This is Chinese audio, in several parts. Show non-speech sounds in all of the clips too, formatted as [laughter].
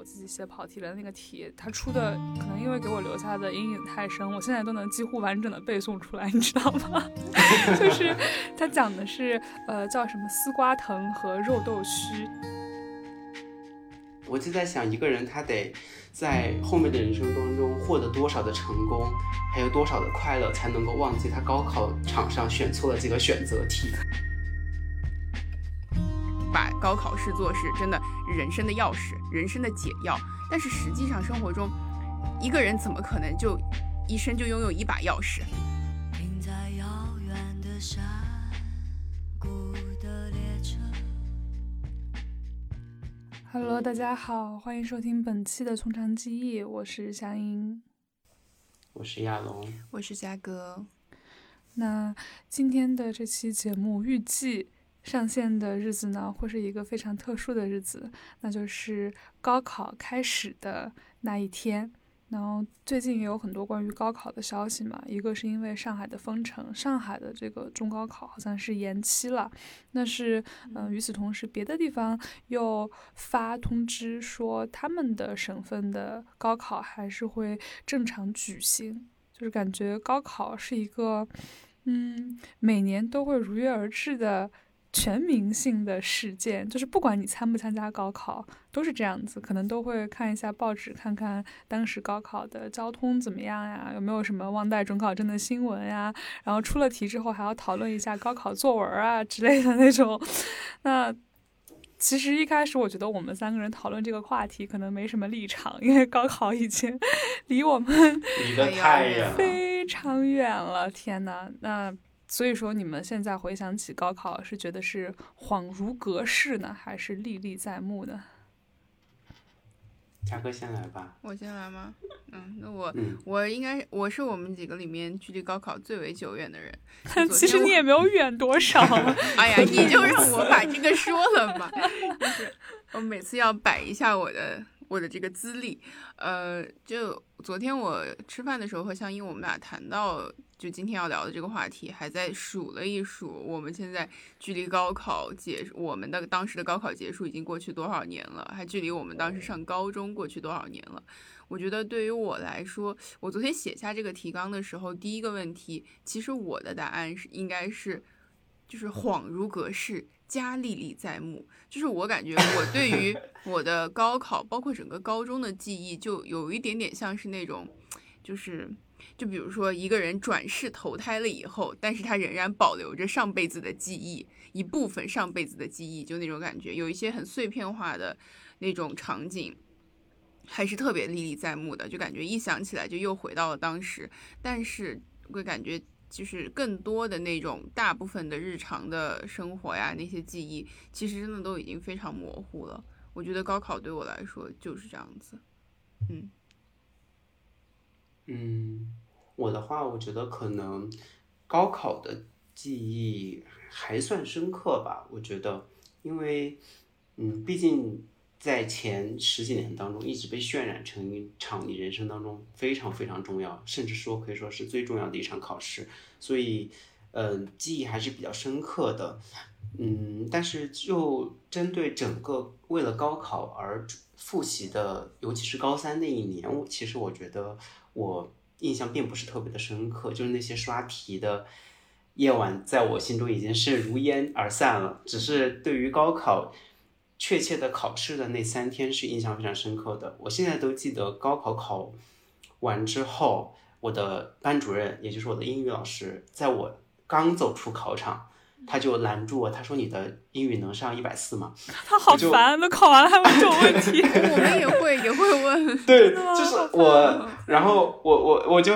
我自己写跑题的那个题，他出的可能因为给我留下的阴影太深，我现在都能几乎完整的背诵出来，你知道吗？[laughs] 就是他讲的是呃叫什么丝瓜藤和肉豆须。我就在想，一个人他得在后面的人生当中获得多少的成功，还有多少的快乐，才能够忘记他高考场上选错了这个选择题。把高考视作是真的人生的钥匙，人生的解药。但是实际上生活中，一个人怎么可能就一生就拥有一把钥匙？停在遥远的山谷的列车。Hello，大家好，欢迎收听本期的《从长计议》，我是夏英，我是亚龙，我是嘉哥。那今天的这期节目预计。上线的日子呢，会是一个非常特殊的日子，那就是高考开始的那一天。然后最近也有很多关于高考的消息嘛，一个是因为上海的封城，上海的这个中高考好像是延期了。那是，嗯，与此同时，别的地方又发通知说他们的省份的高考还是会正常举行，就是感觉高考是一个，嗯，每年都会如约而至的。全民性的事件，就是不管你参不参加高考，都是这样子，可能都会看一下报纸，看看当时高考的交通怎么样呀，有没有什么忘带准考证的新闻呀，然后出了题之后还要讨论一下高考作文啊之类的那种。那其实一开始我觉得我们三个人讨论这个话题可能没什么立场，因为高考已经离我们离得太远，非常远了。天呐，那。所以说，你们现在回想起高考，是觉得是恍如隔世呢，还是历历在目呢？嘉哥先来吧。我先来吗？嗯，那我我应该我是我们几个里面距离高考最为久远的人。[laughs] 其实你也没有远多少。[laughs] 哎呀，你就让我把这个说了吧。就是我每次要摆一下我的。我的这个资历，呃，就昨天我吃饭的时候和香音，我们俩谈到就今天要聊的这个话题，还在数了一数，我们现在距离高考结，我们的当时的高考结束已经过去多少年了，还距离我们当时上高中过去多少年了？我觉得对于我来说，我昨天写下这个提纲的时候，第一个问题，其实我的答案是应该是，就是恍如隔世。加历历在目，就是我感觉我对于 [laughs] 我的高考，包括整个高中的记忆，就有一点点像是那种，就是，就比如说一个人转世投胎了以后，但是他仍然保留着上辈子的记忆，一部分上辈子的记忆，就那种感觉，有一些很碎片化的那种场景，还是特别历历在目的，就感觉一想起来就又回到了当时，但是会感觉。就是更多的那种大部分的日常的生活呀，那些记忆，其实真的都已经非常模糊了。我觉得高考对我来说就是这样子。嗯，嗯，我的话，我觉得可能高考的记忆还算深刻吧。我觉得，因为，嗯，毕竟。在前十几年当中，一直被渲染成一场你人生当中非常非常重要，甚至说可以说是最重要的一场考试，所以，嗯，记忆还是比较深刻的，嗯，但是就针对整个为了高考而复习的，尤其是高三那一年，我其实我觉得我印象并不是特别的深刻，就是那些刷题的夜晚，在我心中已经是如烟而散了，只是对于高考。确切的考试的那三天是印象非常深刻的，我现在都记得高考考完之后，我的班主任，也就是我的英语老师，在我刚走出考场，他就拦住我，他说：“你的英语能上一百四吗？”他好烦，都考完了还问这种问题。[laughs] 我们也会也会问。对，就是我，然后我我我就。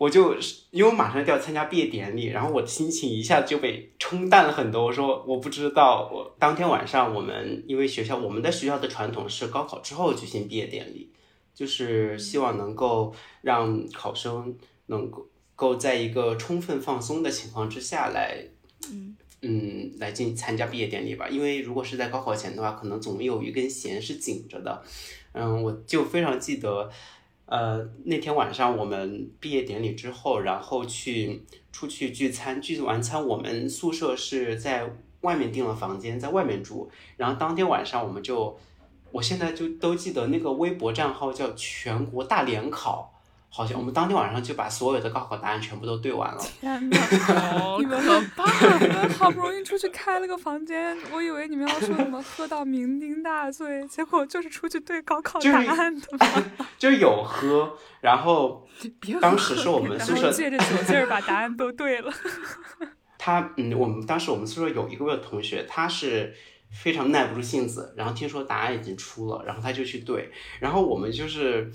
我就因为我马上就要参加毕业典礼，然后我的心情一下子就被冲淡了很多。我说我不知道，我当天晚上我们因为学校我们的学校的传统是高考之后举行毕业典礼，就是希望能够让考生能够够在一个充分放松的情况之下来，嗯嗯来进参加毕业典礼吧。因为如果是在高考前的话，可能总有一根弦是紧着的。嗯，我就非常记得。呃，那天晚上我们毕业典礼之后，然后去出去聚餐，聚完餐，我们宿舍是在外面订了房间，在外面住。然后当天晚上我们就我现在就都记得那个微博账号叫全国大联考。好像我们当天晚上就把所有的高考答案全部都对完了。天哪，你们好棒！[laughs] 你们好不容易出去开了个房间，我以为你们要说什么喝到酩酊大醉，结果就是出去对高考答案的嘛。[laughs] 就是有喝，然后 [laughs] 当时是我们然宿舍后借着酒劲儿把答案都对了。他嗯，我们当时我们宿舍有一个同学，他是非常耐不住性子，然后听说答案已经出了，然后他就去对，然后我们就是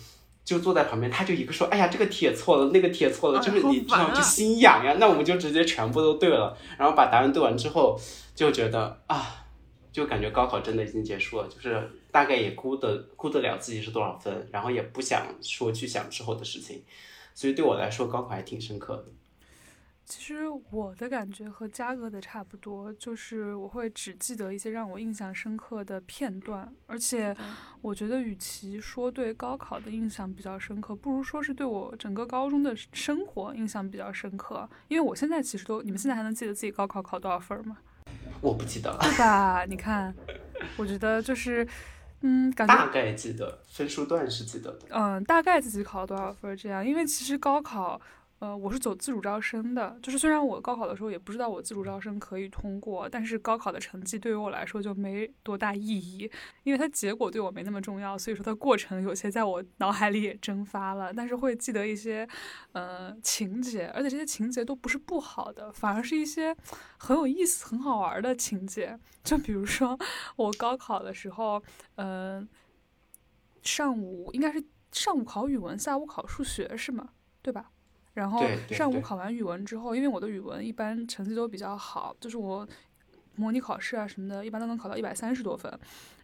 就坐在旁边，他就一个说，哎呀，这个题也错了，那个题也错了，哎就是你知道就心痒呀，那我们就直接全部都对了，然后把答案对完之后，就觉得啊，就感觉高考真的已经结束了，就是大概也估得估得了自己是多少分，然后也不想说去想之后的事情，所以对我来说，高考还挺深刻的。其实我的感觉和嘉哥的差不多，就是我会只记得一些让我印象深刻的片段，而且我觉得与其说对高考的印象比较深刻，不如说是对我整个高中的生活印象比较深刻。因为我现在其实都，你们现在还能记得自己高考考多少分吗？我不记得了，对吧？你看，我觉得就是，嗯，感觉大概记得分数段是记得的。嗯，大概自己考了多少分这样。因为其实高考，呃，我是走自主招生的，就是虽然我高考的时候也不知道我自主招生可以通过，但是高考的成绩对于我来说就没多大意义，因为它结果对我没那么重要，所以说它过程有些在我脑海里也蒸发了，但是会记得一些，呃，情节，而且这些情节都不是不好的，反而是一些很有意思、很好玩的情节。就比如说我高考的时候，嗯、上午应该是上午考语文，下午考数学是吗？对吧？然后上午考完语文之后，因为我的语文一般成绩都比较好，就是我模拟考试啊什么的，一般都能考到一百三十多分。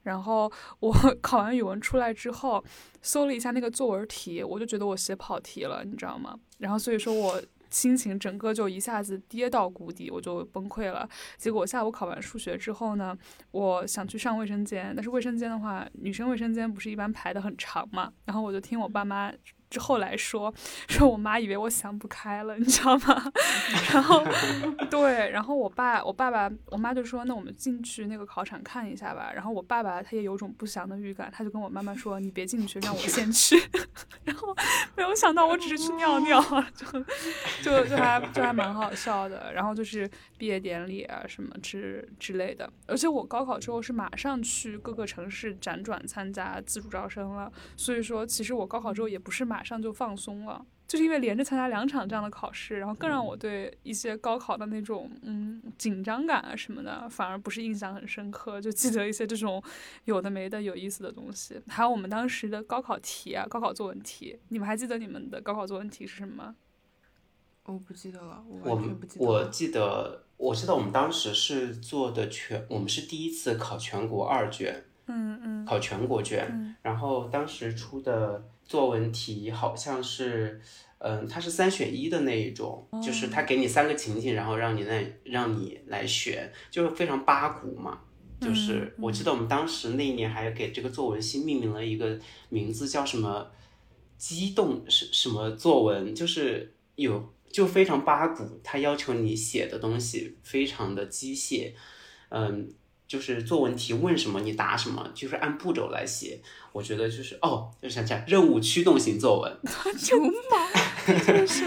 然后我 [laughs] 考完语文出来之后，搜了一下那个作文题，我就觉得我写跑题了，你知道吗？然后所以说我心情整个就一下子跌到谷底，我就崩溃了。结果下午考完数学之后呢，我想去上卫生间，但是卫生间的话，女生卫生间不是一般排的很长嘛，然后我就听我爸妈之后来说，说我妈以为我想不开了，你知道吗？[laughs] 然后 [laughs] 对，然后我爸、我爸爸、我妈就说，那我们进去那个考场看一下吧。然后我爸爸他也有种不祥的预感，他就跟我妈妈说，你别进去，让我先去。[laughs] 然后没有想到我只是去尿尿，就就就还就还蛮好笑的。然后就是毕业典礼啊什么之之类的，而且我高考之后是马上去各个城市辗转参加自主招生了，所以说其实我高考之后也不是马上就放松了。就是因为连着参加两场这样的考试，然后更让我对一些高考的那种嗯紧张感啊什么的，反而不是印象很深刻，就记得一些这种有的没的有意思的东西。还有我们当时的高考题啊，高考作文题，你们还记得你们的高考作文题是什么吗？我不记得了，我完全不记得了。我记得，我记得我们当时是做的全，我们是第一次考全国二卷，嗯嗯考全国卷，嗯然后当时出的作文题好像是，嗯，它是三选一的那一种，就是他给你三个情景，然后让你来让你来选，就是非常八股嘛。就是我记得我们当时那一年还给这个作文新命名了一个名字，叫什么“激动是什么作文”，就是有就非常八股，他要求你写的东西非常的机械，嗯，就是作文题问什么你答什么，就是按步骤来写。我觉得就是哦，就想起来任务驱动型作文，[laughs] 有毛？这是？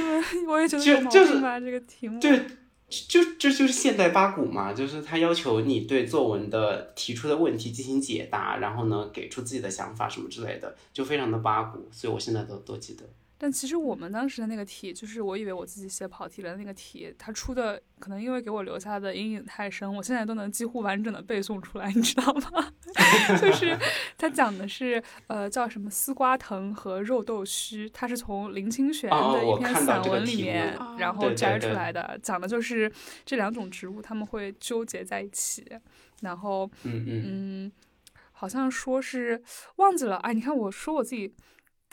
我也觉得就有毛就是病吧，这个题目。对，就这就是现代八股嘛，就是他要求你对作文的提出的问题进行解答，然后呢给出自己的想法什么之类的，就非常的八股，所以我现在都都记得。但其实我们当时的那个题，就是我以为我自己写跑题了，那个题它出的可能因为给我留下的阴影太深，我现在都能几乎完整的背诵出来，你知道吗？[laughs] 就是它讲的是呃叫什么丝瓜藤和肉豆须，它是从林清玄哦的一篇散文里面哦然后摘出对来的，讲的就是这两种植物它们会纠结在一起，然后嗯嗯，嗯，好像说是忘记了。哎，你看我说我自己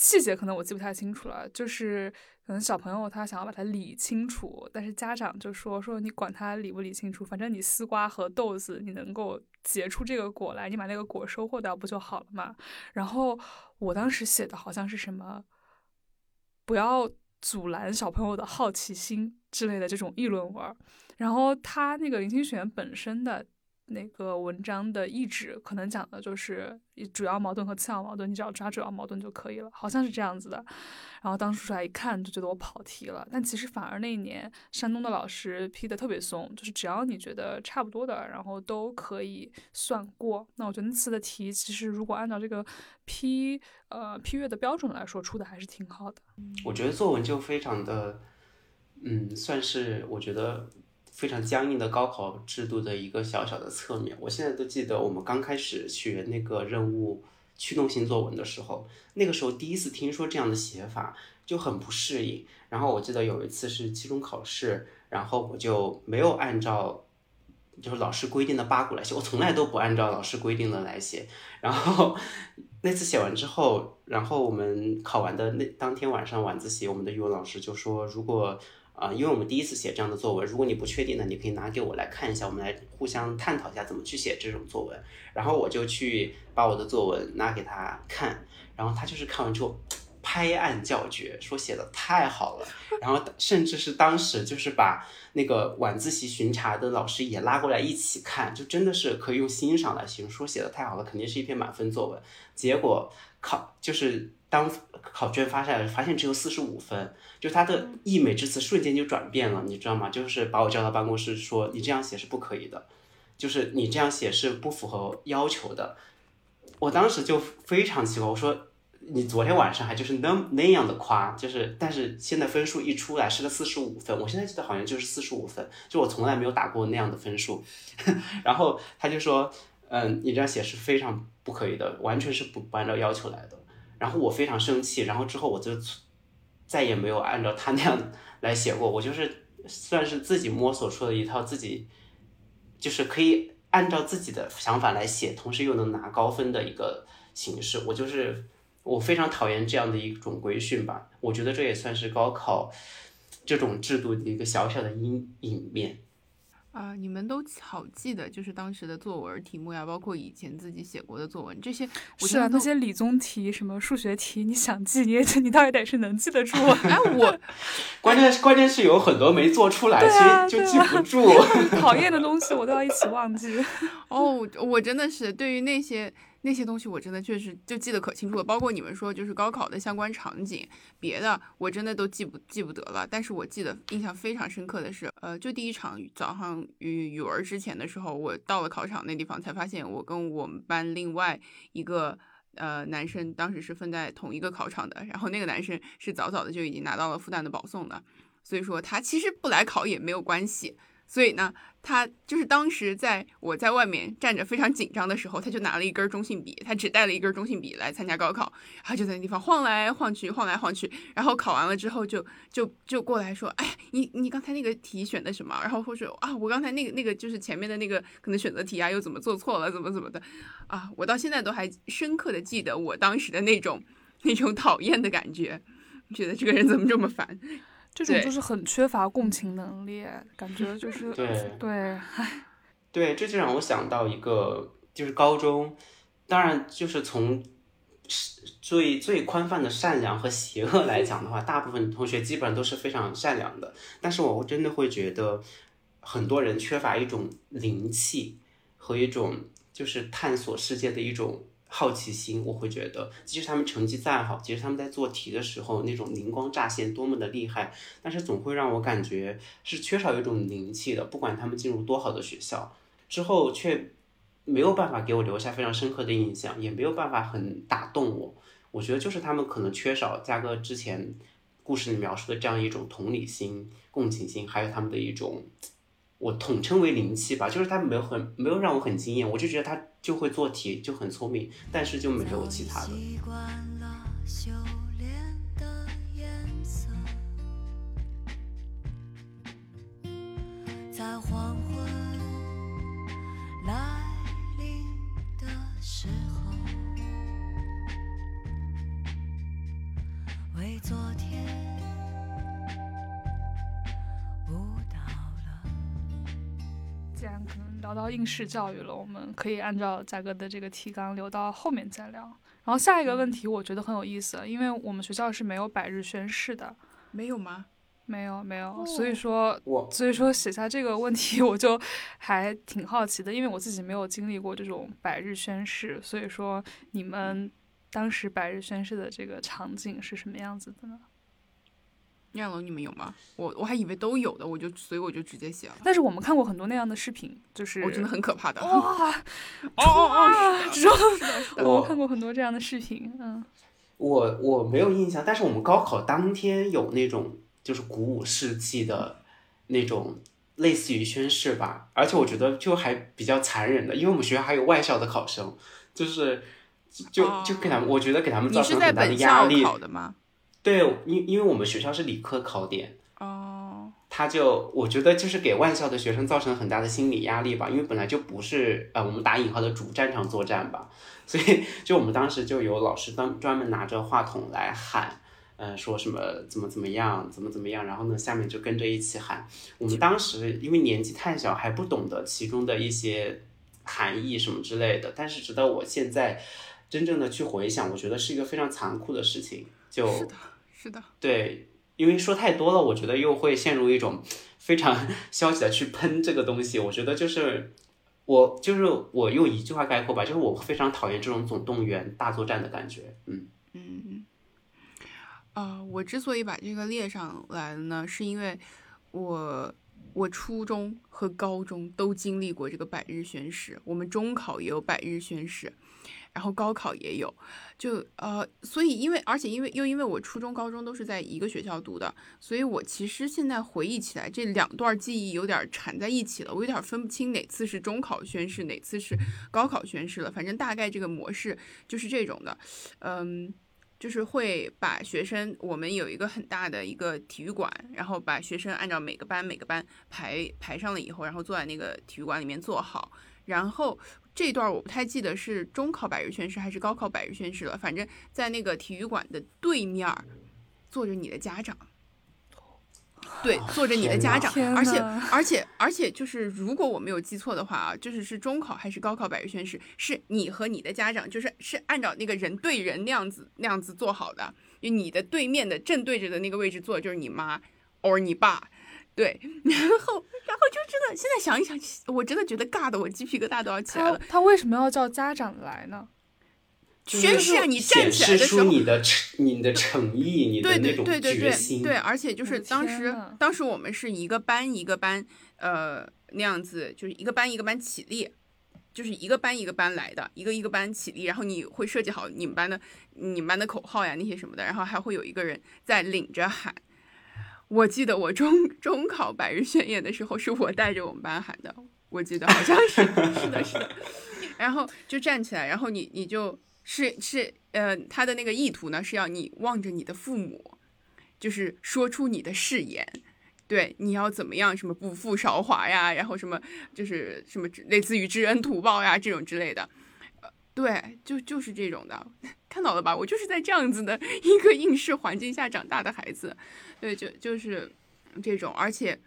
细节可能我记不太清楚了，就是可能小朋友他想要把它理清楚，但是家长就说说你管他理不理清楚，反正你丝瓜和豆子你能够结出这个果来，你把那个果收获掉不就好了嘛？然后我当时写的好像是什么，不要阻拦小朋友的好奇心之类的这种议论文。然后他那个林清玄本身的那个文章的意旨，可能讲的就是主要矛盾和次要矛盾，你只要抓主要矛盾就可以了，好像是这样子的。然后当时出来一看，就觉得我跑题了。但其实反而那一年山东的老师批的特别松，就是只要你觉得差不多的，然后都可以算过。那我觉得那次的题其实如果按照这个批呃批阅的标准来说，出的还是挺好的。我觉得作文就非常的，嗯，算是我觉得非常僵硬的高考制度的一个小小的侧面。我现在都记得我们刚开始学那个任务。驱动性作文的时候，那个时候第一次听说这样的写法就很不适应。然后我记得有一次是期中考试，然后我就没有按照就是老师规定的八股来写，我从来都不按照老师规定的来写。然后那次写完之后，然后我们考完的那当天晚上晚自习，我们的语文老师就说，如果啊，因为我们第一次写这样的作文，如果你不确定的，你可以拿给我来看一下，我们来互相探讨一下怎么去写这种作文。然后我就去把我的作文拿给他看，然后他就是看完之后拍案叫绝，说写的太好了。然后甚至是当时就是把那个晚自习巡查的老师也拉过来一起看，就真的是可以用欣赏来形容，说写的太好了，肯定是一篇满分作文。结果考就是当考卷发下来，发现只有四十五分。就他的溢美之词瞬间就转变了，你知道吗？就是把我叫到办公室说：“你这样写是不可以的，就是你这样写是不符合要求的。”我当时就非常奇怪，我说：“你昨天晚上还就是那那样的夸，就是但是现在分数一出来是个四十五分，我现在记得好像就是四十五分，就我从来没有打过那样的分数。[laughs] ”然后他就说：“嗯，你这样写是非常不可以的，完全是不不按照要求来的。”然后我非常生气，然后之后我就。再也没有按照他那样来写过，我就是算是自己摸索出了一套自己，就是可以按照自己的想法来写，同时又能拿高分的一个形式。我就是我非常讨厌这样的一种规训吧，我觉得这也算是高考这种制度的一个小小的阴影面。啊，你们都好记得，就是当时的作文题目呀，包括以前自己写过的作文，这些是啊，那些理综题、什么数学题，你想记，你也你倒也得是能记得住。哎，我 [laughs] 关键是关键是有很多没做出来，所以就记不住。[laughs] 讨厌的东西我都要一起忘记。[laughs] 哦，我真的是对于那些。那些东西我真的确实就记得可清楚了，包括你们说就是高考的相关场景，别的我真的都记不记不得了。但是我记得印象非常深刻的是，呃，就第一场早上语语文之前的时候，我到了考场那地方才发现，我跟我们班另外一个呃男生当时是分在同一个考场的，然后那个男生是早早的就已经拿到了复旦的保送的，所以说他其实不来考也没有关系。所以呢，他就是当时在我在外面站着非常紧张的时候，他就拿了一根中性笔，他只带了一根中性笔来参加高考，他就在那地方晃来晃去，晃来晃去，然后考完了之后就就就过来说，哎，你你刚才那个题选的什么？然后或者啊，我刚才那个那个就是前面的那个可能选择题啊，又怎么做错了，怎么怎么的啊？我到现在都还深刻的记得我当时的那种那种讨厌的感觉，觉得这个人怎么这么烦。这种就是很缺乏共情能力，感觉就是对对，唉，[laughs] 对，这就让我想到一个，就是高中，当然就是从最最宽泛的善良和邪恶来讲的话，大部分同学基本上都是非常善良的，但是我真的会觉得很多人缺乏一种灵气和一种就是探索世界的一种。好奇心，我会觉得，即使他们成绩再好，即使他们在做题的时候那种灵光乍现多么的厉害，但是总会让我感觉是缺少一种灵气的。不管他们进入多好的学校之后，却没有办法给我留下非常深刻的印象，也没有办法很打动我。我觉得就是他们可能缺少嘉哥之前故事里描述的这样一种同理心、共情心，还有他们的一种。我统称为灵气吧，就是他没有很没有让我很惊艳，我就觉得他就会做题，就很聪明，但是就没有其他的。在黄昏然可能聊到应试教育了，我们可以按照贾哥的这个提纲留到后面再聊。然后下一个问题我觉得很有意思，因为我们学校是没有百日宣誓的，没有吗？没有没有，所以说所以说写下这个问题，我就还挺好奇的，因为我自己没有经历过这种百日宣誓，所以说你们当时百日宣誓的这个场景是什么样子的呢？亚龙，你们有吗？我我还以为都有的，我就所以我就直接写了。但是我们看过很多那样的视频，就是我真的很可怕的。[laughs] 哇，哦哦哦，这种的，我我看过很多这样的视频，嗯，我我没有印象，但是我们高考当天有那种就是鼓舞士气的那种，类似于宣誓吧，而且我觉得就还比较残忍的，因为我们学校还有外校的考生，就是就哦就给他们，我觉得给他们你是在造成很大的本校压力。考的吗？对，因因为我们学校是理科考点，哦，他就我觉得就是给外校的学生造成很大的心理压力吧，因为本来就不是呃我们打引号的主战场作战吧，所以就我们当时就有老师当专门拿着话筒来喊，嗯说什么怎么怎么样，怎么怎么样，然后呢下面就跟着一起喊。我们当时因为年纪太小，还不懂得其中的一些含义什么之类的，但是直到我现在真正的去回想，我觉得是一个非常残酷的事情，就是的，是的。对，因为说太多了，我觉得又会陷入一种非常 [laughs] 消极的去喷这个东西。我觉得就是我就是我用一句话概括吧，就是我非常讨厌这种总动员大作战的感觉。嗯，嗯，啊、我之所以把这个列上来了呢，是因为我我初中和高中都经历过这个百日宣誓，我们中考也有百日宣誓，然后高考也有，就呃，所以因为而且因为又因为我初中高中都是在一个学校读的，所以我其实现在回忆起来，这两段记忆有点缠在一起了，我有点分不清哪次是中考宣誓，哪次是高考宣誓了。反正大概这个模式就是这种的，嗯。就是会把学生，我们有一个很大的一个体育馆，然后把学生按照每个班每个班排排上了以后，然后坐在那个体育馆里面坐好。然后这段我不太记得是中考百日宣誓还是高考百日宣誓了，反正在那个体育馆的对面坐着你的家长，对，坐着你的家长，而且而且而且就是，如果我没有记错的话啊，就是是中考还是高考百日宣誓，是你和你的家长，就是是按照那个人对人那样子那样子做好的，就你的对面的正对着的那个位置坐就是你妈 or 你爸，对，[laughs] 然后然后就真的现在想一想，我真的觉得尬的我鸡皮疙瘩都要起来了。他为什么要叫家长来呢？宣誓啊，你站起来的时候，出你的诚你的诚意，你的对对那种对对对决心。对，而且就是当时当时我们是一个班一个班，呃那样子，就是一个班一个班起立，就是一个班一个班来的，一个一个班起立，然后你会设计好你们班的你们班的口号呀那些什么的，然后还会有一个人在领着喊。我记得我中中考百日宣言的时候，是我带着我们班喊的，我记得好像是是的是的，然后就站起来，然后你你就是是呃，他的那个意图呢是要你望着你的父母，就是说出你的誓言，对，你要怎么样，什么不负韶华呀，然后什么就是什么类似于知恩图报呀这种之类的，对，就就是这种的，看到了吧？我就是在这样子的一个应试环境下长大的孩子，对，就就是这种，而且。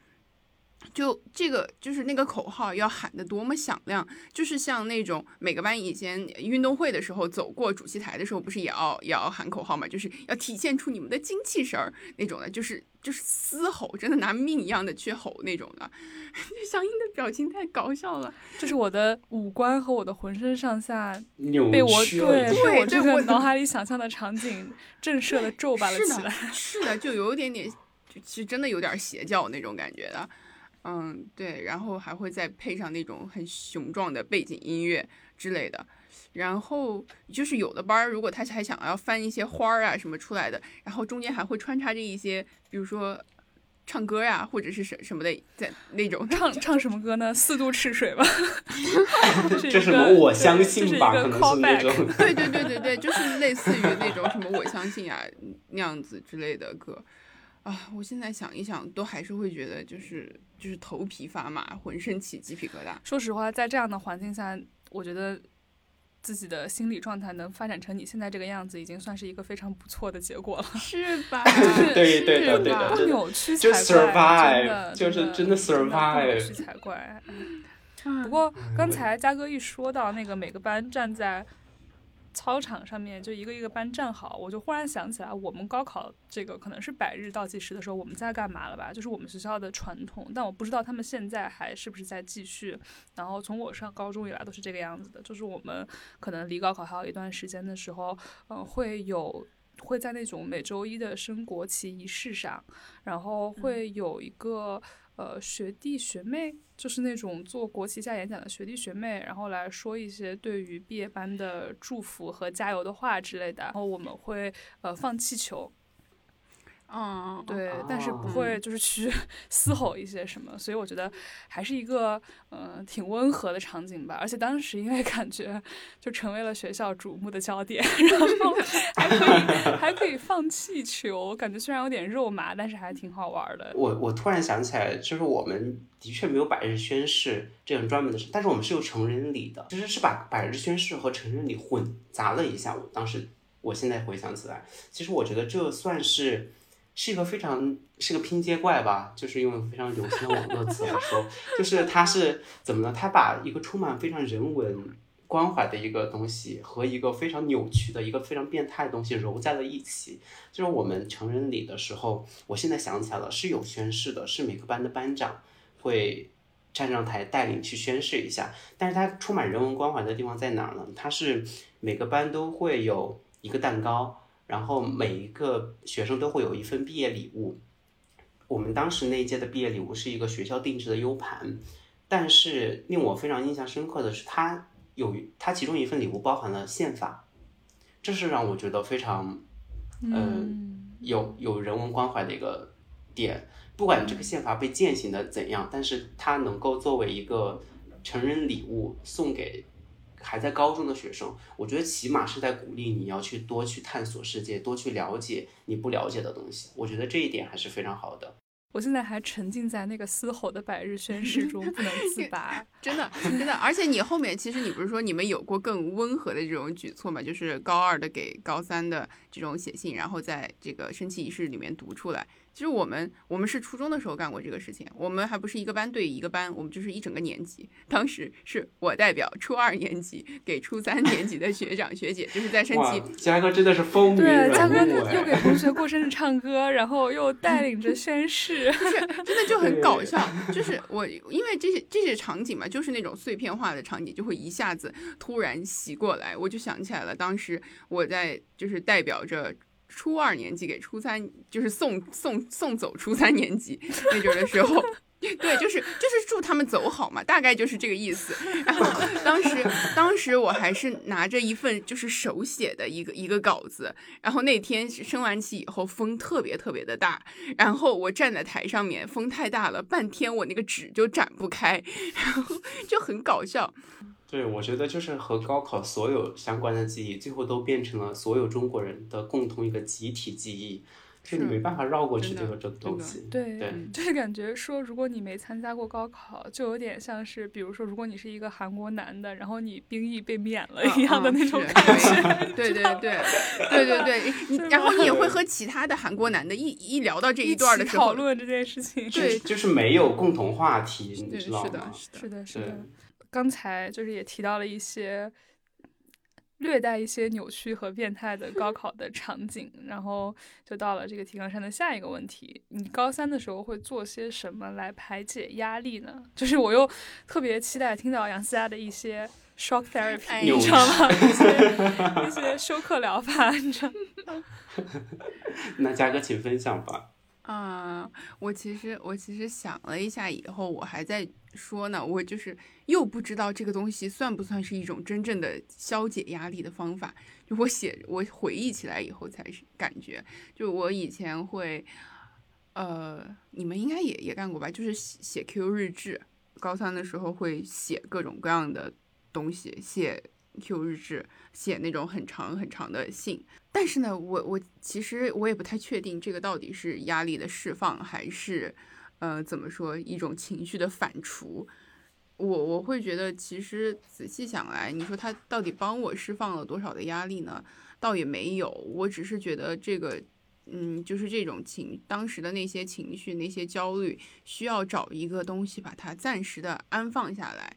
就这个就是那个口号要喊得多么响亮，就是像那种每个班以前运动会的时候走过主席台的时候，不是也要也要喊口号嘛？就是要体现出你们的精气神儿那种的，就是就是嘶吼，真的拿命一样的去吼那种的。[laughs] 小英的表情太搞笑了，就是我的五官和我的浑身上下被我对被我这对我个脑 [laughs] 海里想象的场景震慑的皱巴了起来。，是的，就有一点点，就其实真的有点邪教那种感觉的。嗯，对，然后还会再配上那种很雄壮的背景音乐之类的。然后就是有的班儿，如果他还想要翻一些花儿啊什么出来的，然后中间还会穿插着一些，比如说唱歌呀、或者是什什么的，在那种唱唱什么歌呢？四渡赤水吧。[laughs] 这这什么我相信吧，可能是那种。对对对对对，就是类似于那种什么我相信啊那样子之类的歌啊。我现在想一想，都还是会觉得就是就是头皮发麻，浑身起鸡皮疙瘩。说实话，在这样的环境下，我觉得自己的心理状态能发展成你现在这个样子，已经算是一个非常不错的结果了。是吧？[laughs] 对对的是吧不对的真的扭曲才就怪，survive，真的就是真的真的不扭 survive 曲才怪。嗯不过刚才嘉哥一说到那个每个班站在操场上面就一个一个班站好，我就忽然想起来，我们高考这个可能是百日倒计时的时候，我们在干嘛了吧？就是我们学校的传统，但我不知道他们现在还是不是在继续。然后从我上高中以来都是这个样子的，就是我们可能离高考还有一段时间的时候，嗯，会有会在那种每周一的升国旗仪式上，然后会有一个。呃，学弟学妹就是那种做国旗下演讲的学弟学妹，然后来说一些对于毕业班的祝福和加油的话之类的。然后我们会呃放气球。嗯，对，但是不会就是去 [laughs] 嘶吼一些什么，所以我觉得还是一个嗯挺温和的场景吧。而且当时因为感觉就成为了学校瞩目的焦点，[laughs] 然后还可以还可以放气球，感觉虽然有点肉麻，但是还挺好玩的。我我突然想起来，就是我们的确没有百日宣誓这种专门的事，但是我们是有成人礼的，其实是把百日宣誓和成人礼混杂了一下。我当时我现在回想起来，其实我觉得这算是。是一个非常是个拼接怪吧，就是用非常流行的网络词来说，就是他是怎么呢？他把一个充满非常人文关怀的一个东西和一个非常扭曲的一个非常变态的东西揉在了一起。就是我们成人礼的时候，我现在想起来了，是有宣誓的，是每个班的班长会站上台带领去宣誓一下。但是它充满人文关怀的地方在哪儿呢？它是每个班都会有一个蛋糕。然后每一个学生都会有一份毕业礼物。我们当时那一届的毕业礼物是一个学校定制的 U 盘，但是令我非常印象深刻的是，它有它其中一份礼物包含了宪法，这是让我觉得非常，嗯，有有人文关怀的一个点。不管这个宪法被践行的怎样，但是它能够作为一个成人礼物送给。还在高中的学生，我觉得起码是在鼓励你要去多去探索世界，多去了解你不了解的东西。我觉得这一点还是非常好的。我现在还沉浸在那个嘶吼的百日宣誓中不能自 [laughs] 拔，真的真的。而且你后面其实你不是说你们有过更温和的这种举措嘛？就是高二的给高三的这种写信，然后在这个升旗仪式里面读出来。其实我们我们是初中的时候干过这个事情，我们还不是一个班对一个班，我们就是一整个年级。当时是我代表初二年级给初三年级的学长学姐，就是在 [laughs] 升旗。嘉哥真的是风云对，嘉哥又给同学过生日唱歌，然后又带领着宣誓，[laughs] 就是真的就很搞笑。就是我因为这些这些场景嘛，就是那种碎片化的场景，就会一下子突然袭过来，我就想起来了，当时我在就是代表着。初二年级给初三，就是送送送走初三年级 [laughs] 那阵的时候，[laughs] 对，就是就是祝他们走好嘛，大概就是这个意思。然后当时当时我还是拿着一份就是手写的一个一个稿子，然后那天升完旗以后风特别特别的大，然后我站在台上面，风太大了，半天我那个纸就展不开，然后就很搞笑。对，我觉得就是和高考所有相关的记忆，最后都变成了所有中国人的共同一个集体记忆，就你没办法绕过去这个这个东西。对，就是感觉说，如果你没参加过高考，就有点像是，比如说，如果你是一个韩国男的，然后你兵役被免了一样的那种感觉。[laughs] 对对对，对对对，[laughs] 然后你也会和其他的韩国男的一一聊到这一段的时候，讨论这件事情。对，就是没有共同话题，你知道吗？是的，是的。刚才就是也提到了一些略带一些扭曲和变态的高考的场景，然后就到了这个提纲上的下一个问题：你高三的时候会做些什么来排解压力呢？就是我又特别期待听到杨思佳的一些 shock therapy，你知道吗？一些一些休克疗法，你知道吗？[laughs] 那佳哥，请分享吧。啊，我其实我其实想了一下以后，我还在说呢，我就是又不知道这个东西算不算是一种真正的消解压力的方法。就我写我回忆起来以后才是感觉，就我以前会，呃，你们应该也也干过吧？就是写写 Q 日志，高三的时候会写各种各样的东西，写。Q 日志写那种很长很长的信，但是呢，我我其实我也不太确定这个到底是压力的释放，还是呃怎么说一种情绪的反刍。我我会觉得，其实仔细想来，你说他到底帮我释放了多少的压力呢？倒也没有，我只是觉得这个，嗯，就是这种情当时的那些情绪、那些焦虑，需要找一个东西把它暂时的安放下来，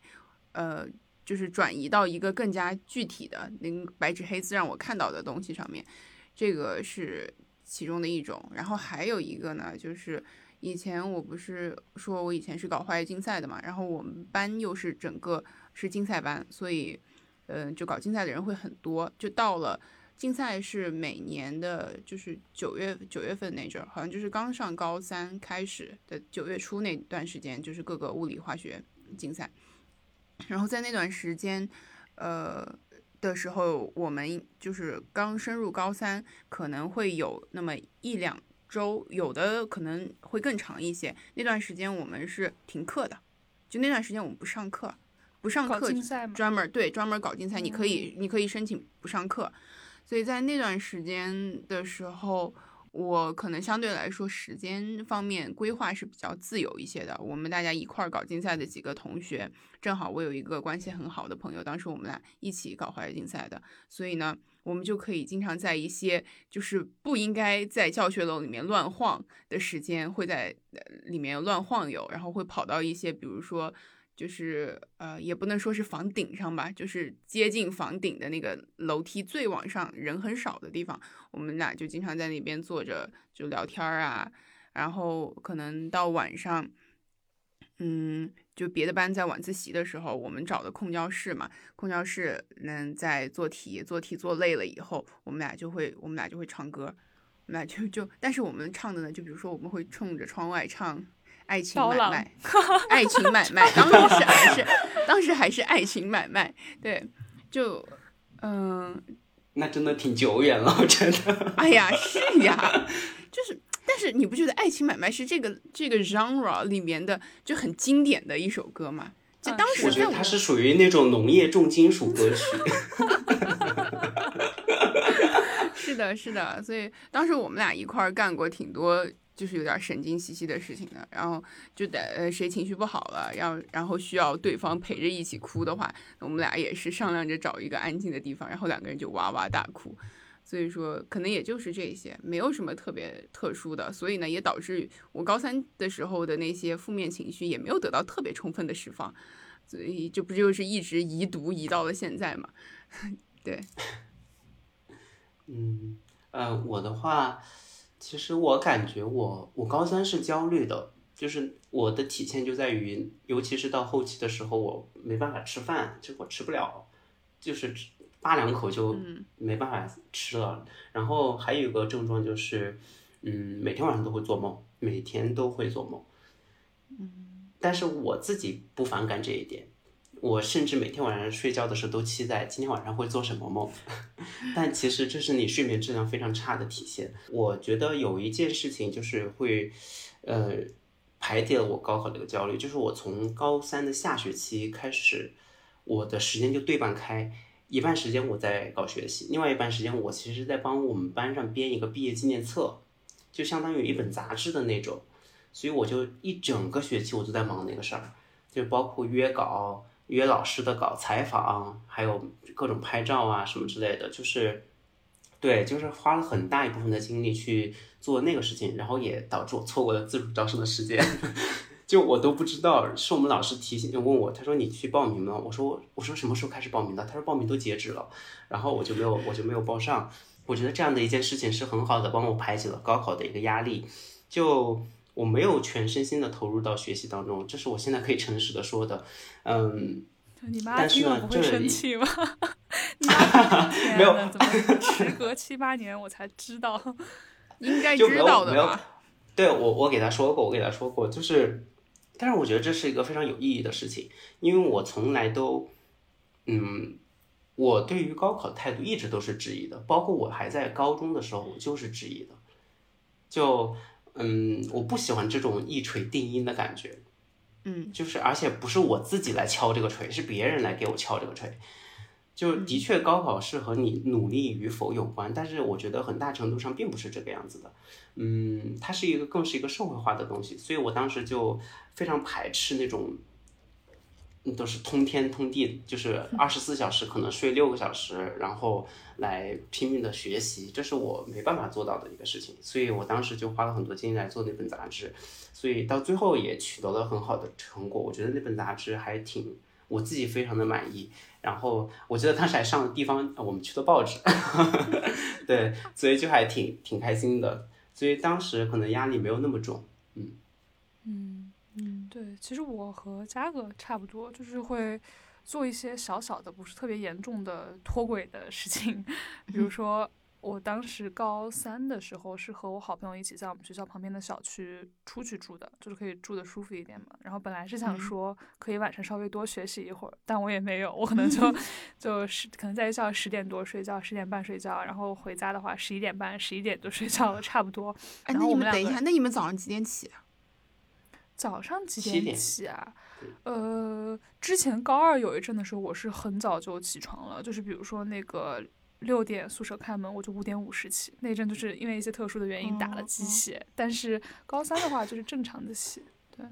呃。就是转移到一个更加具体的，那白纸黑字让我看到的东西上面，这个是其中的一种。然后还有一个呢，就是以前我不是说我以前是搞化学竞赛的嘛，然后我们班又是整个是竞赛班，所以，嗯，就搞竞赛的人会很多。就到了竞赛是每年的，就是九月九月份那阵儿，好像就是刚上高三开始的九月初那段时间，就是各个物理化学竞赛。然后在那段时间，呃的时候，我们就是刚升入高三，可能会有那么一两周，有的可能会更长一些。那段时间我们是停课的，就那段时间我们不上课，不上课，专门对专门搞竞赛，你可以你可以申请不上课。所以在那段时间的时候。我可能相对来说时间方面规划是比较自由一些的。我们大家一块儿搞竞赛的几个同学，正好我有一个关系很好的朋友，当时我们俩一起搞化学竞赛的，所以呢，我们就可以经常在一些就是不应该在教学楼里面乱晃的时间，会在里面乱晃悠，然后会跑到一些比如说。就是呃，也不能说是房顶上吧，就是接近房顶的那个楼梯最往上人很少的地方，我们俩就经常在那边坐着就聊天啊。然后可能到晚上，嗯，就别的班在晚自习的时候，我们找的空教室嘛，空教室能在做题，做题做累了以后，我们俩就会我们俩就会唱歌，我们俩就就，但是我们唱的呢，就比如说我们会冲着窗外唱。爱情买卖，[laughs] 爱情买卖，[laughs] 当时是还是当时还是爱情买卖，对，就嗯，那真的挺久远了，我觉得。[laughs] 哎呀，是呀，就是，但是你不觉得爱情买卖是这个这个 genre 里面的就很经典的一首歌吗？就当时我觉得它是属于那种农业重金属歌曲。是的，是的，所以当时我们俩一块儿干过挺多。就是有点神经兮兮的事情的，然后就得呃谁情绪不好了，要然后需要对方陪着一起哭的话，我们俩也是商量着找一个安静的地方，然后两个人就哇哇大哭。所以说可能也就是这些，没有什么特别特殊的，所以呢也导致我高三的时候的那些负面情绪也没有得到特别充分的释放，所以这不就是一直遗毒遗到了现在嘛？[laughs] 对，[laughs] 嗯呃我的话。其实我感觉我我高三是焦虑的，就是我的体现就在于，尤其是到后期的时候，我没办法吃饭，就我吃不了，就是扒两口就没办法吃了。然后还有一个症状就是，嗯，每天晚上都会做梦，每天都会做梦。嗯，但是我自己不反感这一点。我甚至每天晚上睡觉的时候都期待今天晚上会做什么梦，[laughs] 但其实这是你睡眠质量非常差的体现。我觉得有一件事情就是会，呃，排解了我高考这个焦虑，就是我从高三的下学期开始，我的时间就对半开，一半时间我在搞学习，另外一半时间我其实在帮我们班上编一个毕业纪念册，就相当于一本杂志的那种，所以我就一整个学期我都在忙那个事儿，就包括约稿。约老师的稿、采访，还有各种拍照啊什么之类的，就是，对，就是花了很大一部分的精力去做那个事情，然后也导致我错过了自主招生的时间，[laughs] 就我都不知道，是我们老师提醒问我，他说你去报名了，我说我说什么时候开始报名的？他说报名都截止了，然后我就没有我就没有报上。我觉得这样的一件事情是很好的，帮我排解了高考的一个压力，就。我没有全身心的投入到学习当中，这是我现在可以诚实的说的，嗯。你妈听了不会生气吗？[laughs] [laughs] 没有，怎么 [laughs] 时隔七八年我才知道？应该知道的吧？对我，我给他说过，我给他说过，就是，但是我觉得这是一个非常有意义的事情，因为我从来都，嗯，我对于高考态度一直都是质疑的，包括我还在高中的时候，我就是质疑的，就。嗯，我不喜欢这种一锤定音的感觉，嗯，就是而且不是我自己来敲这个锤，是别人来给我敲这个锤。就的确高考是和你努力与否有关，但是我觉得很大程度上并不是这个样子的。嗯，它是一个更是一个社会化的东西，所以我当时就非常排斥那种。都是通天通地，就是二十四小时可能睡六个小时，然后来拼命的学习，这是我没办法做到的一个事情。所以我当时就花了很多精力来做那本杂志，所以到最后也取得了很好的成果。我觉得那本杂志还挺我自己非常的满意。然后我记得当时还上了地方我们去的报纸，[laughs] 对，所以就还挺挺开心的。所以当时可能压力没有那么重，对，其实我和嘉哥差不多，就是会做一些小小的、不是特别严重的脱轨的事情，比如说。我当时高三的时候是和我好朋友一起在我们学校旁边的小区出去住的，就是可以住的舒服一点嘛。然后本来是想说可以晚上稍微多学习一会儿，但我也没有，我可能就 [laughs] 就是可能在学校十点多睡觉，十点半睡觉，然后回家的话十一点半、十一点就睡觉了，[laughs] 差不多。哎，那你们等一下，那你们早上几点起？早上几点起啊？呃，之前高二有一阵的时候，我是很早就起床了，就是比如说那个。六点宿舍开门，我就五点五十起。那阵就是因为一些特殊的原因打了鸡血，但是高三的话就是正常的起。对，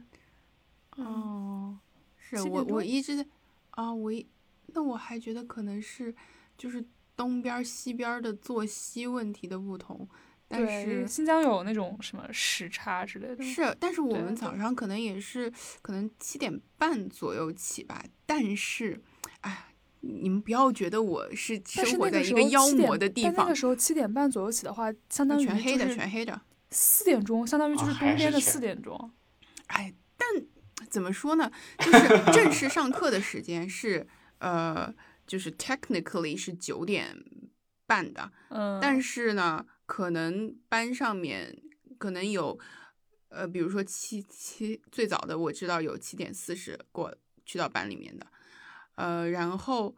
哦，是我我一直在啊，我一那我还觉得可能是就是东边西边的作息问题的不同，但是新疆有那种什么时差之类的。是，但是我们早上可能也是可能七点半左右起吧，但是，哎。你们不要觉得我是生活在一个妖魔的地方。那个时候七点半左右起的话，相当于全黑的，全黑的。四点钟，相当于就是冬天的四点钟。哎，但怎么说呢？就是正式上课的时间是呃，就是 technically 是九点半的。嗯。但是呢，可能班上面可能有呃，比如说七七最早的我知道有七点四十过去到班里面的。呃，然后，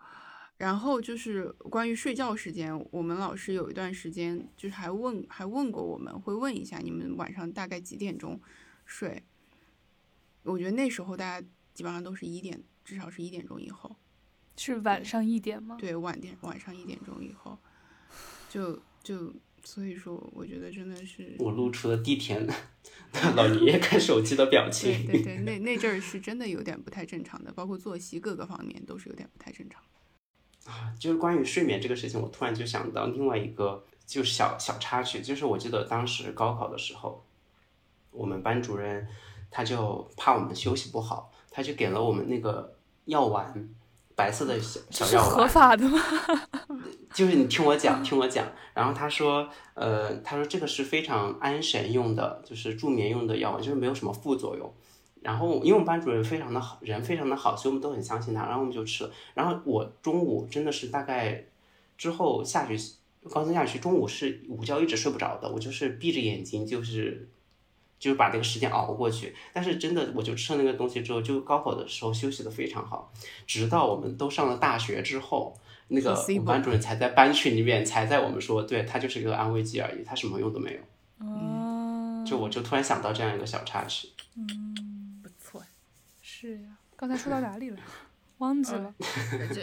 然后就是关于睡觉时间，我们老师有一段时间就是还问，还问过我们，会问一下你们晚上大概几点钟睡。我觉得那时候大家基本上都是一点，至少是一点钟以后。是晚上一点吗？对，晚点晚上一点钟以后，就就所以说，我觉得真的是我露出了地铁老爷爷 [laughs] 看手机的表情，对对对，那那阵儿是真的有点不太正常的，包括作息各个方面都是有点不太正常。啊，就是关于睡眠这个事情，我突然就想到另外一个就是小小插曲，就是我记得当时高考的时候，我们班主任他就怕我们休息不好，他就给了我们那个药丸。白色的小小药丸，合法的吗？[laughs] 就是你听我讲，听我讲。然后他说，呃，他说这个是非常安神用的，就是助眠用的药丸，就是没有什么副作用。然后因为我们班主任非常的好，人非常的好，所以我们都很相信他。然后我们就吃了。然后我中午真的是大概之后下学期高三下学期中午是午觉一直睡不着的，我就是闭着眼睛就是。就是把这个时间熬过去，但是真的，我就吃了那个东西之后，就高考的时候休息的非常好，直到我们都上了大学之后，那个我们班主任才在班群里面才在我们说，对他就是一个安慰剂而已，他什么用都没有。嗯，就我就突然想到这样一个小插曲。嗯，不错，是呀，刚才说到哪里了？忘记了，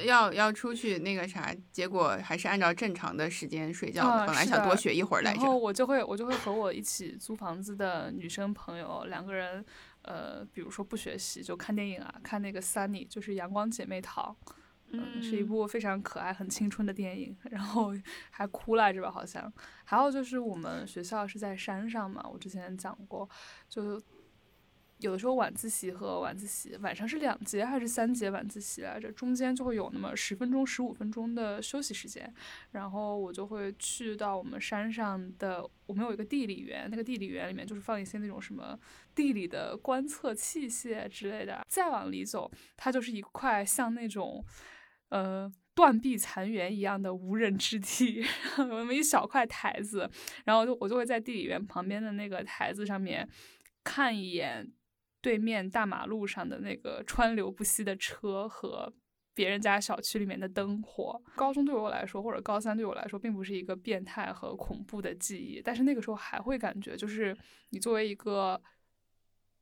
要要出去那个啥，结果还是按照正常的时间睡觉的。本来想多学一会儿来着。然后我就会我就会和我一起租房子的女生朋友两个人，呃，比如说不学习就看电影啊，看那个《Sunny》，就是《阳光姐妹淘》，嗯，是一部非常可爱、很青春的电影，然后 [laughs] 还哭来着吧？好像。还有就是我们学校是在山上嘛，我之前讲过，就。有的时候晚自习和晚自习晚上是两节还是三节晚自习来着？中间就会有那么十分钟、十五分钟的休息时间，然后我就会去到我们山上的，我们有一个地理园，那个地理园里面就是放一些那种什么地理的观测器械之类的。再往里走，它就是一块像那种呃断壁残垣一样的无人之地，[laughs] 有那么一小块台子，然后就我就会在地理园旁边的那个台子上面看一眼。对面大马路上的那个川流不息的车和别人家小区里面的灯火，高中对我来说，或者高三对我来说，并不是一个变态和恐怖的记忆。但是那个时候还会感觉，就是你作为一个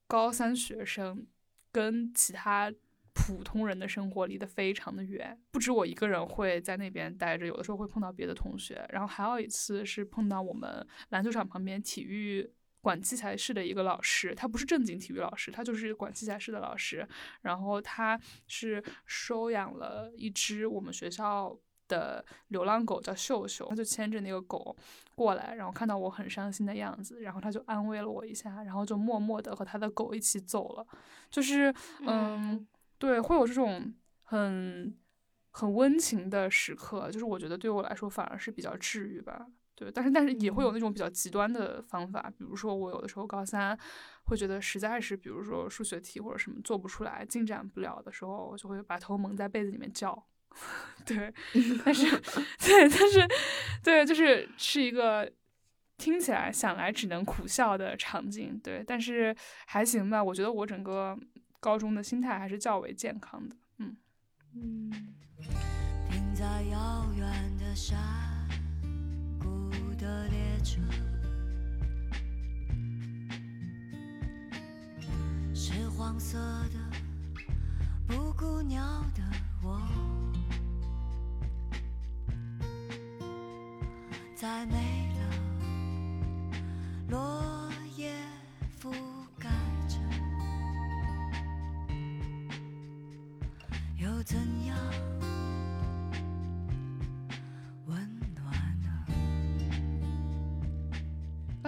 高三学生，跟其他普通人的生活离得非常的远。不止我一个人会在那边待着，有的时候会碰到别的同学。然后还有一次是碰到我们篮球场旁边体育。管器材室的一个老师，他不是正经体育老师，他就是管器材室的老师。然后他是收养了一只我们学校的流浪狗，叫秀秀。他就牵着那个狗过来，然后看到我很伤心的样子，然后他就安慰了我一下，然后就默默的和他的狗一起走了。就是，嗯，对，会有这种很很温情的时刻，就是我觉得对我来说反而是比较治愈吧。对，但是但是也会有那种比较极端的方法，比如说我有的时候高三会觉得实在是，比如说数学题或者什么做不出来、进展不了的时候，我就会把头蒙在被子里面叫。[laughs] [laughs] 对，但是对，但是对，就是是一个听起来想来只能苦笑的场景。对，但是还行吧，我觉得我整个高中的心态还是较为健康的。嗯嗯。停在遥远的山。的列车是黄色的，布谷鸟的我，再没了落叶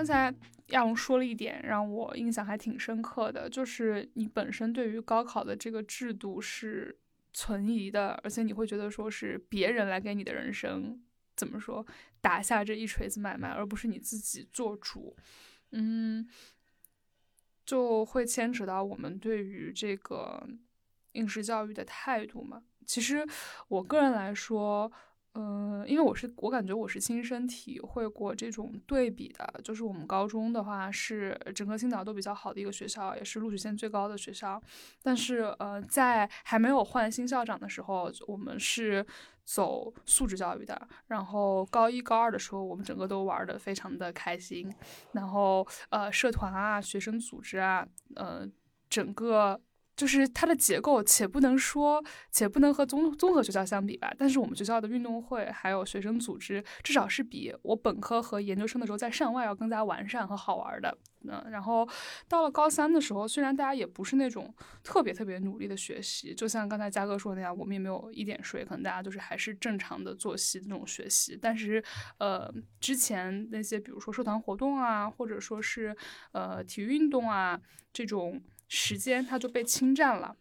刚才亚龙说了一点，让我印象还挺深刻的，就是你本身对于高考的这个制度是存疑的，而且你会觉得说是别人来给你的人生怎么说打下这一锤子买卖，而不是你自己做主，嗯，就会牵扯到我们对于这个应试教育的态度嘛。其实我个人来说。嗯，因为我是我感觉我是亲身体会过这种对比的，就是我们高中的话是整个青岛都比较好的一个学校，也是录取线最高的学校，但是呃，在还没有换新校长的时候，我们是走素质教育的，然后高一高二的时候，我们整个都玩的非常的开心，然后呃，社团啊，学生组织啊，呃，整个。就是它的结构，且不能说，且不能和综综合学校相比吧。但是我们学校的运动会还有学生组织，至少是比我本科和研究生的时候在上外要更加完善和好玩的。嗯，然后到了高三的时候，虽然大家也不是那种特别特别努力的学习，就像刚才嘉哥说的那样，我们也没有一点睡，可能大家就是还是正常的作息那种学习。但是，呃，之前那些比如说社团活动啊，或者说是呃体育运动啊这种。时间它就被侵占了，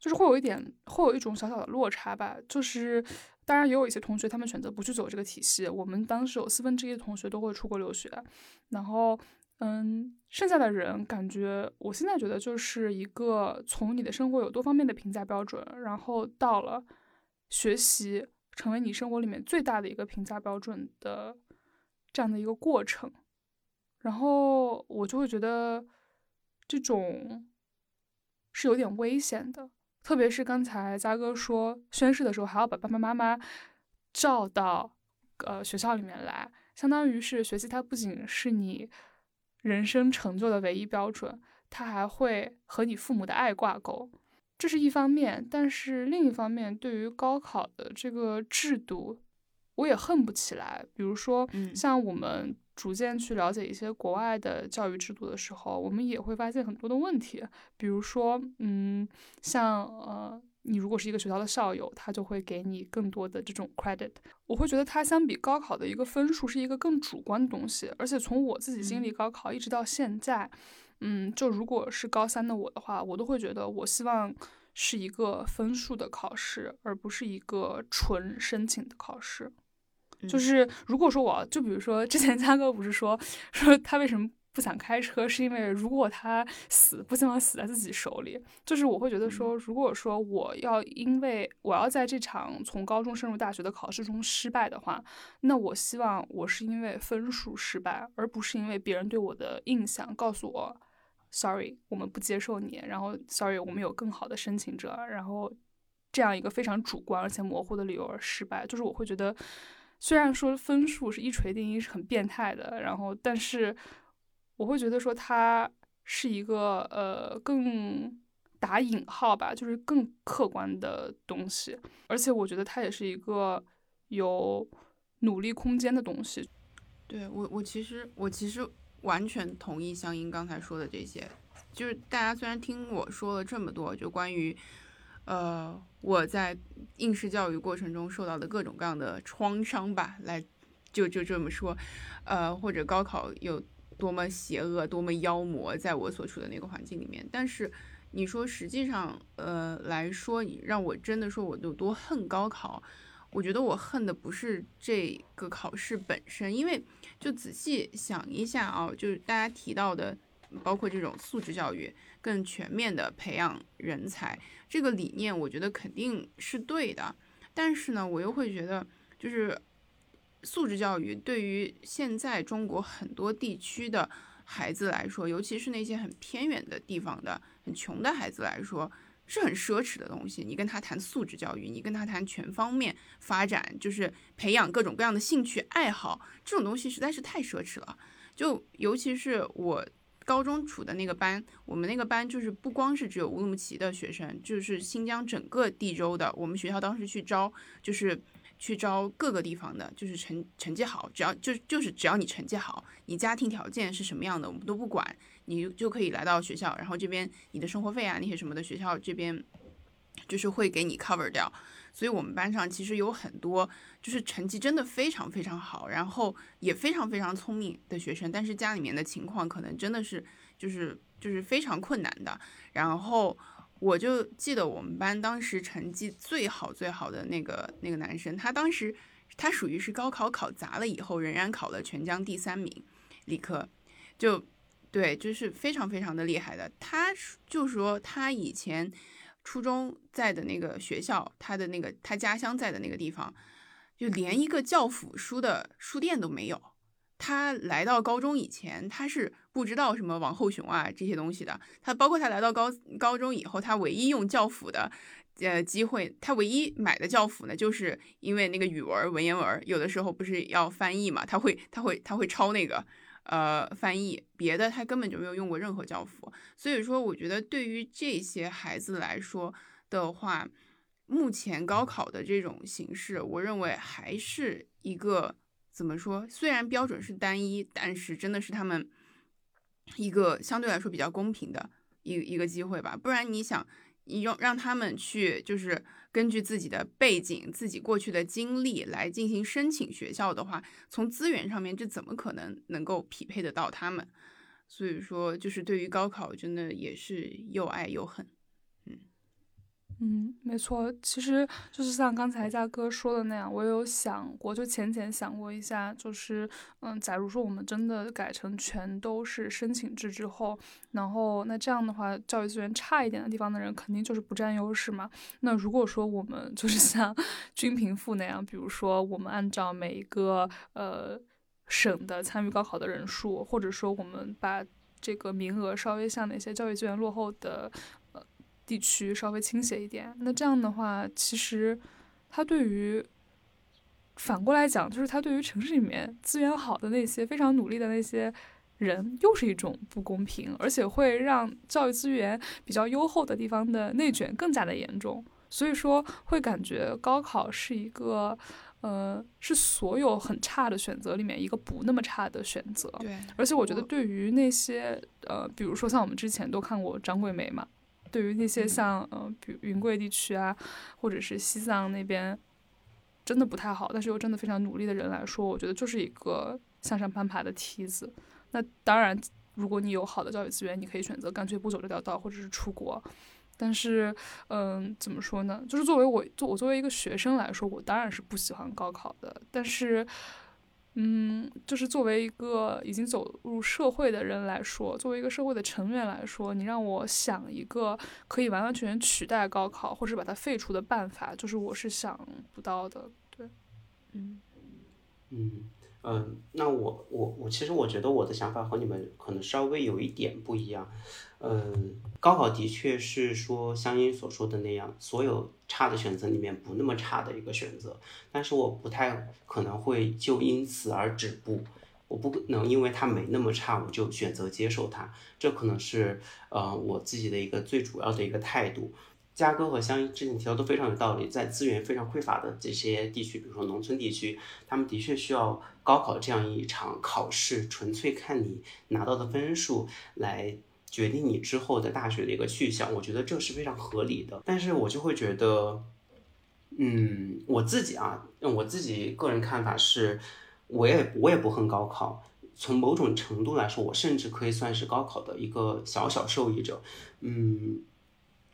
就是会有一点，会有一种小小的落差吧。就是当然也有一些同学他们选择不去走这个体系。我们当时有四分之一的同学都会出国留学，然后嗯，剩下的人感觉我现在觉得就是一个从你的生活有多方面的评价标准，然后到了学习成为你生活里面最大的一个评价标准的这样的一个过程，然后我就会觉得。这种是有点危险的，特别是刚才嘉哥说宣誓的时候还要把爸爸妈妈叫到呃学校里面来，相当于是学习它不仅是你人生成就的唯一标准，它还会和你父母的爱挂钩，这是一方面。但是另一方面，对于高考的这个制度，我也恨不起来。比如说，像我们。逐渐去了解一些国外的教育制度的时候，我们也会发现很多的问题。比如说，嗯，像呃，你如果是一个学校的校友，他就会给你更多的这种 credit。我会觉得它相比高考的一个分数是一个更主观的东西。而且从我自己经历高考一直到现在，嗯，就如果是高三的我的话，我都会觉得我希望是一个分数的考试，而不是一个纯申请的考试。就是如果说我就比如说之前嘉哥不是说说他为什么不想开车，是因为如果他死不希望死在自己手里。就是我会觉得说，如果说我要因为我要在这场从高中升入大学的考试中失败的话，那我希望我是因为分数失败，而不是因为别人对我的印象告诉我，sorry，我们不接受你，然后 sorry，我们有更好的申请者，然后这样一个非常主观而且模糊的理由而失败。就是我会觉得。虽然说分数是一锤定音是很变态的，然后，但是我会觉得说它是一个呃更打引号吧，就是更客观的东西，而且我觉得它也是一个有努力空间的东西。对我，我其实我其实完全同意香音刚才说的这些，就是大家虽然听我说了这么多，就关于。呃，我在应试教育过程中受到的各种各样的创伤吧，来就就这么说，呃，或者高考有多么邪恶、多么妖魔，在我所处的那个环境里面。但是你说实际上，呃来说，你让我真的说我有多恨高考，我觉得我恨的不是这个考试本身，因为就仔细想一下啊，就是大家提到的，包括这种素质教育，更全面的培养人才这个理念，我觉得肯定是对的。但是呢，我又会觉得，就是素质教育对于现在中国很多地区的孩子来说，尤其是那些很偏远的地方的很穷的孩子来说，是很奢侈的东西。你跟他谈素质教育，你跟他谈全方面发展，就是培养各种各样的兴趣爱好，这种东西实在是太奢侈了。就尤其是我。高中处的那个班，我们那个班就是不光是只有乌鲁木齐的学生，就是新疆整个地州的。我们学校当时去招，就是去招各个地方的，就是成成绩好，只要就就是只要你成绩好，你家庭条件是什么样的，我们都不管，你就可以来到学校，然后这边你的生活费啊那些什么的，学校这边就是会给你 cover 掉。所以我们班上其实有很多就是成绩真的非常非常好，然后也非常非常聪明的学生，但是家里面的情况可能真的是就是就是非常困难的。然后我就记得我们班当时成绩最好最好的那个那个男生，他当时他属于是高考考砸了以后，仍然考了全江第三名，理科，就对，就是非常非常的厉害的。他就说他以前。初中在的那个学校，他的那个他家乡在的那个地方，就连一个教辅书的书店都没有。他来到高中以前，他是不知道什么王后雄啊这些东西的。他包括他来到高高中以后，他唯一用教辅的呃机会，他唯一买的教辅呢，就是因为那个语文文言文有的时候不是要翻译嘛，他会他会他会抄那个。呃，翻译别的他根本就没有用过任何教辅，所以说我觉得对于这些孩子来说的话，目前高考的这种形式，我认为还是一个怎么说？虽然标准是单一，但是真的是他们一个相对来说比较公平的一一个机会吧。不然你想，你用让他们去就是。根据自己的背景、自己过去的经历来进行申请学校的话，从资源上面，这怎么可能能够匹配得到他们？所以说，就是对于高考，真的也是又爱又恨。嗯，没错，其实就是像刚才嘉哥说的那样，我有想过，就浅浅想过一下，就是，嗯，假如说我们真的改成全都是申请制之后，然后那这样的话，教育资源差一点的地方的人肯定就是不占优势嘛。那如果说我们就是 [laughs] 像均贫富那样，比如说我们按照每一个呃省的参与高考的人数，或者说我们把这个名额稍微向那些教育资源落后的。地区稍微倾斜一点，那这样的话，其实它对于反过来讲，就是它对于城市里面资源好的那些非常努力的那些人，又是一种不公平，而且会让教育资源比较优厚的地方的内卷更加的严重。所以说，会感觉高考是一个，呃，是所有很差的选择里面一个不那么差的选择。对，而且我觉得对于那些呃，比如说像我们之前都看过张桂梅嘛。对于那些像呃，比如云贵地区啊，或者是西藏那边，真的不太好，但是又真的非常努力的人来说，我觉得就是一个向上攀爬的梯子。那当然，如果你有好的教育资源，你可以选择干脆不走这条道，或者是出国。但是，嗯，怎么说呢？就是作为我，作我作为一个学生来说，我当然是不喜欢高考的。但是。嗯，就是作为一个已经走入社会的人来说，作为一个社会的成员来说，你让我想一个可以完完全全取代高考或者把它废除的办法，就是我是想不到的。对，嗯，嗯嗯，那我我我其实我觉得我的想法和你们可能稍微有一点不一样。嗯，高考的确是说香音所说的那样，所有差的选择里面不那么差的一个选择。但是我不太可能会就因此而止步，我不能因为它没那么差，我就选择接受它。这可能是呃我自己的一个最主要的一个态度。嘉哥和香之前提到都非常有道理，在资源非常匮乏的这些地区，比如说农村地区，他们的确需要高考这样一场考试，纯粹看你拿到的分数来。决定你之后的大学的一个去向，我觉得这是非常合理的。但是我就会觉得，嗯，我自己啊，我自己个人看法是，我也我也不恨高考。从某种程度来说，我甚至可以算是高考的一个小小受益者。嗯，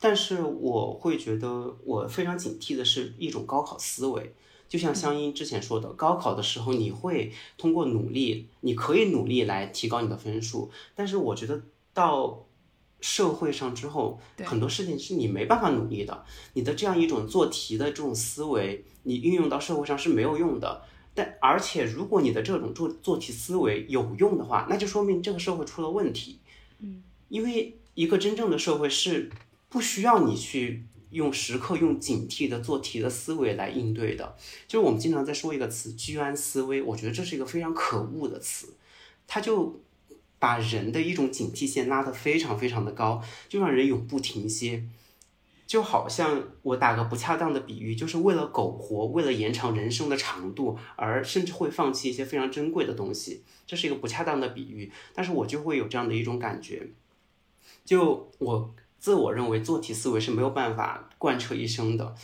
但是我会觉得我非常警惕的是一种高考思维。就像香音之前说的，高考的时候你会通过努力，你可以努力来提高你的分数。但是我觉得到社会上之后，很多事情是你没办法努力的。你的这样一种做题的这种思维，你运用到社会上是没有用的。但而且如果你的这种做做题思维有用的话，那就说明这个社会出了问题。嗯，因为一个真正的社会是不需要你去。用时刻用警惕的做题的思维来应对的，就是我们经常在说一个词“居安思危”，我觉得这是一个非常可恶的词，它就把人的一种警惕线拉得非常非常的高，就让人永不停歇。就好像我打个不恰当的比喻，就是为了苟活，为了延长人生的长度，而甚至会放弃一些非常珍贵的东西，这是一个不恰当的比喻，但是我就会有这样的一种感觉，就我。自我认为做题思维是没有办法贯彻一生的，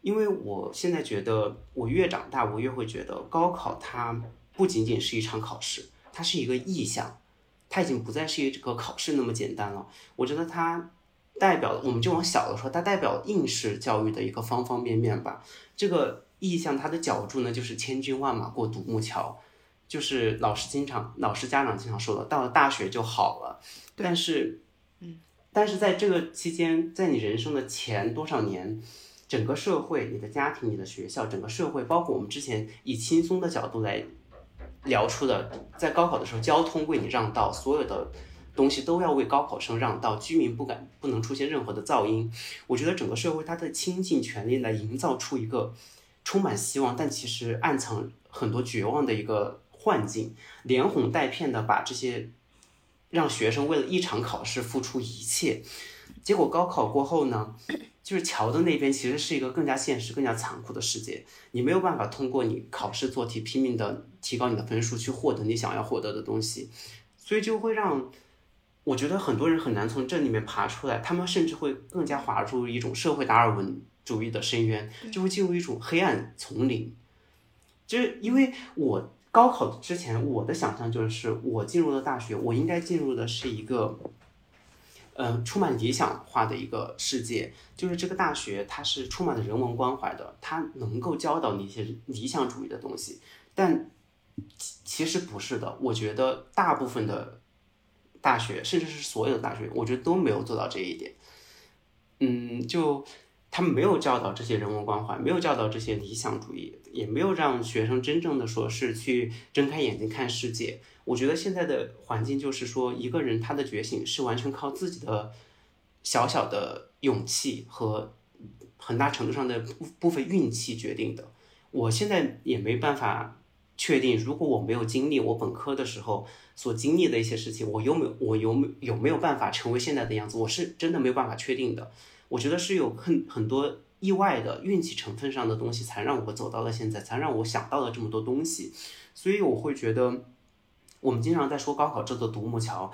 因为我现在觉得，我越长大，我越会觉得高考它不仅仅是一场考试，它是一个意向，它已经不再是一个考试那么简单了。我觉得它代表了，我们就往小的说，它代表应试教育的一个方方面面吧。这个意向它的角度呢，就是千军万马过独木桥，就是老师经常、老师家长经常说的，到了大学就好了。但是。但是在这个期间，在你人生的前多少年，整个社会、你的家庭、你的学校、整个社会，包括我们之前以轻松的角度来聊出的，在高考的时候，交通为你让道，所有的东西都要为高考生让道，居民不敢不能出现任何的噪音。我觉得整个社会它的倾尽全力来营造出一个充满希望，但其实暗藏很多绝望的一个幻境，连哄带骗的把这些。让学生为了一场考试付出一切，结果高考过后呢，就是桥的那边其实是一个更加现实、更加残酷的世界。你没有办法通过你考试做题拼命的提高你的分数去获得你想要获得的东西，所以就会让我觉得很多人很难从这里面爬出来。他们甚至会更加滑入一种社会达尔文主义的深渊，就会进入一种黑暗丛林。就是因为我。高考之前，我的想象就是，我进入了大学，我应该进入的是一个，嗯，充满理想化的一个世界。就是这个大学，它是充满了人文关怀的，它能够教导你一些理想主义的东西。但其实不是的，我觉得大部分的大学，甚至是所有的大学，我觉得都没有做到这一点。嗯，就。他们没有教导这些人文关怀，没有教导这些理想主义，也没有让学生真正的说是去睁开眼睛看世界。我觉得现在的环境就是说，一个人他的觉醒是完全靠自己的小小的勇气和很大程度上的部部分运气决定的。我现在也没办法确定，如果我没有经历我本科的时候所经历的一些事情，我有没有我有没有没有办法成为现在的样子，我是真的没有办法确定的。我觉得是有很很多意外的运气成分上的东西，才让我走到了现在，才让我想到了这么多东西。所以我会觉得，我们经常在说高考这座独木桥，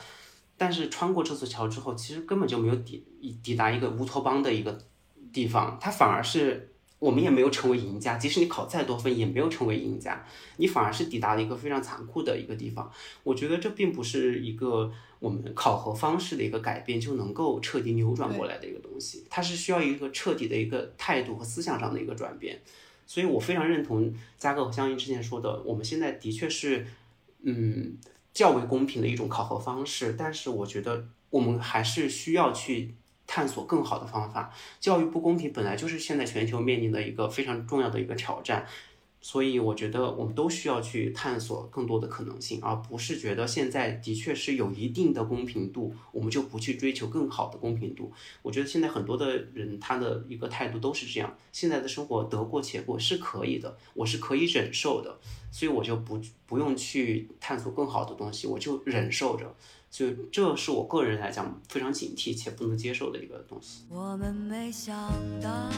但是穿过这座桥之后，其实根本就没有抵抵达一个乌托邦的一个地方，它反而是。我们也没有成为赢家，即使你考再多分，也没有成为赢家，你反而是抵达了一个非常残酷的一个地方。我觉得这并不是一个我们考核方式的一个改变就能够彻底扭转过来的一个东西，它是需要一个彻底的一个态度和思想上的一个转变。所以我非常认同嘉哥和香音之前说的，我们现在的确是，嗯，较为公平的一种考核方式，但是我觉得我们还是需要去。探索更好的方法，教育不公平本来就是现在全球面临的一个非常重要的一个挑战，所以我觉得我们都需要去探索更多的可能性，而不是觉得现在的确是有一定的公平度，我们就不去追求更好的公平度。我觉得现在很多的人他的一个态度都是这样，现在的生活得过且过是可以的，我是可以忍受的，所以我就不不用去探索更好的东西，我就忍受着。就这是我个人来讲非常警惕且不能接受的一个东西。我们没想到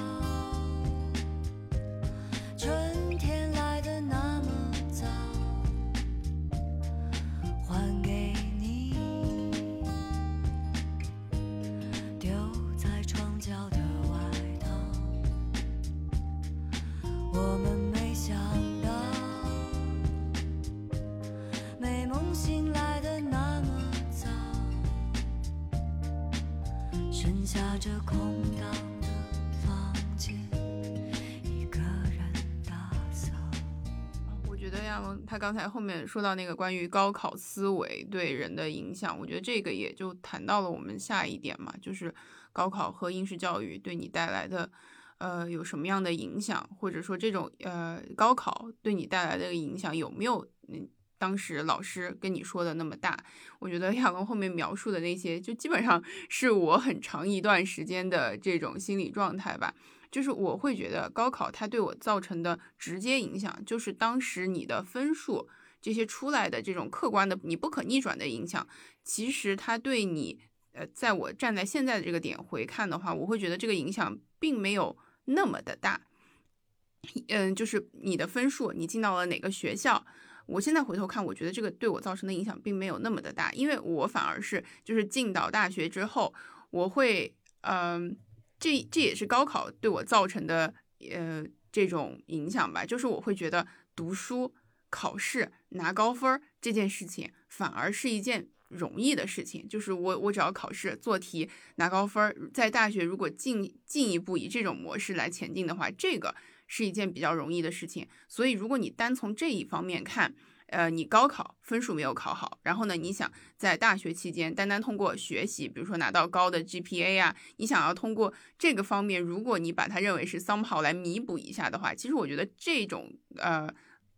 空荡的房间一个人打扫。我觉得呀他刚才后面说到那个关于高考思维对人的影响我觉得这个也就谈到了我们下一点嘛就是高考和应试教育对你带来的呃有什么样的影响？或者说这种呃高考对你带来的影响有没有嗯当时老师跟你说的那么大？我觉得亚龙后面描述的那些，就基本上 [laughs] 是我很长一段时间的这种心理状态吧。就是我会觉得高考它对我造成的直接影响，就是当时你的分数这些出来的这种客观的你不可逆转的影响，其实它对你，呃，在我站在现在的这个点回看的话，我会觉得这个影响并没有那么的大。嗯，就是你的分数，你进到了哪个学校，我现在回头看，我觉得这个对我造成的影响并没有那么的大，因为我反而是就是进到大学之后，我会，嗯。这这也是高考对我造成的呃这种影响吧，就是我会觉得读书、考试拿高分这件事情反而是一件容易的事情，就是我我只要考试做题拿高分，在大学如果进进一步以这种模式来前进的话，这个是一件比较容易的事情。所以如果你单从这一方面看，呃，你高考分数没有考好，然后呢，你想在大学期间单单通过学习，比如说拿到高的 GPA 啊，你想要通过这个方面，如果你把它认为是 somehow 来弥补一下的话，其实我觉得这种呃，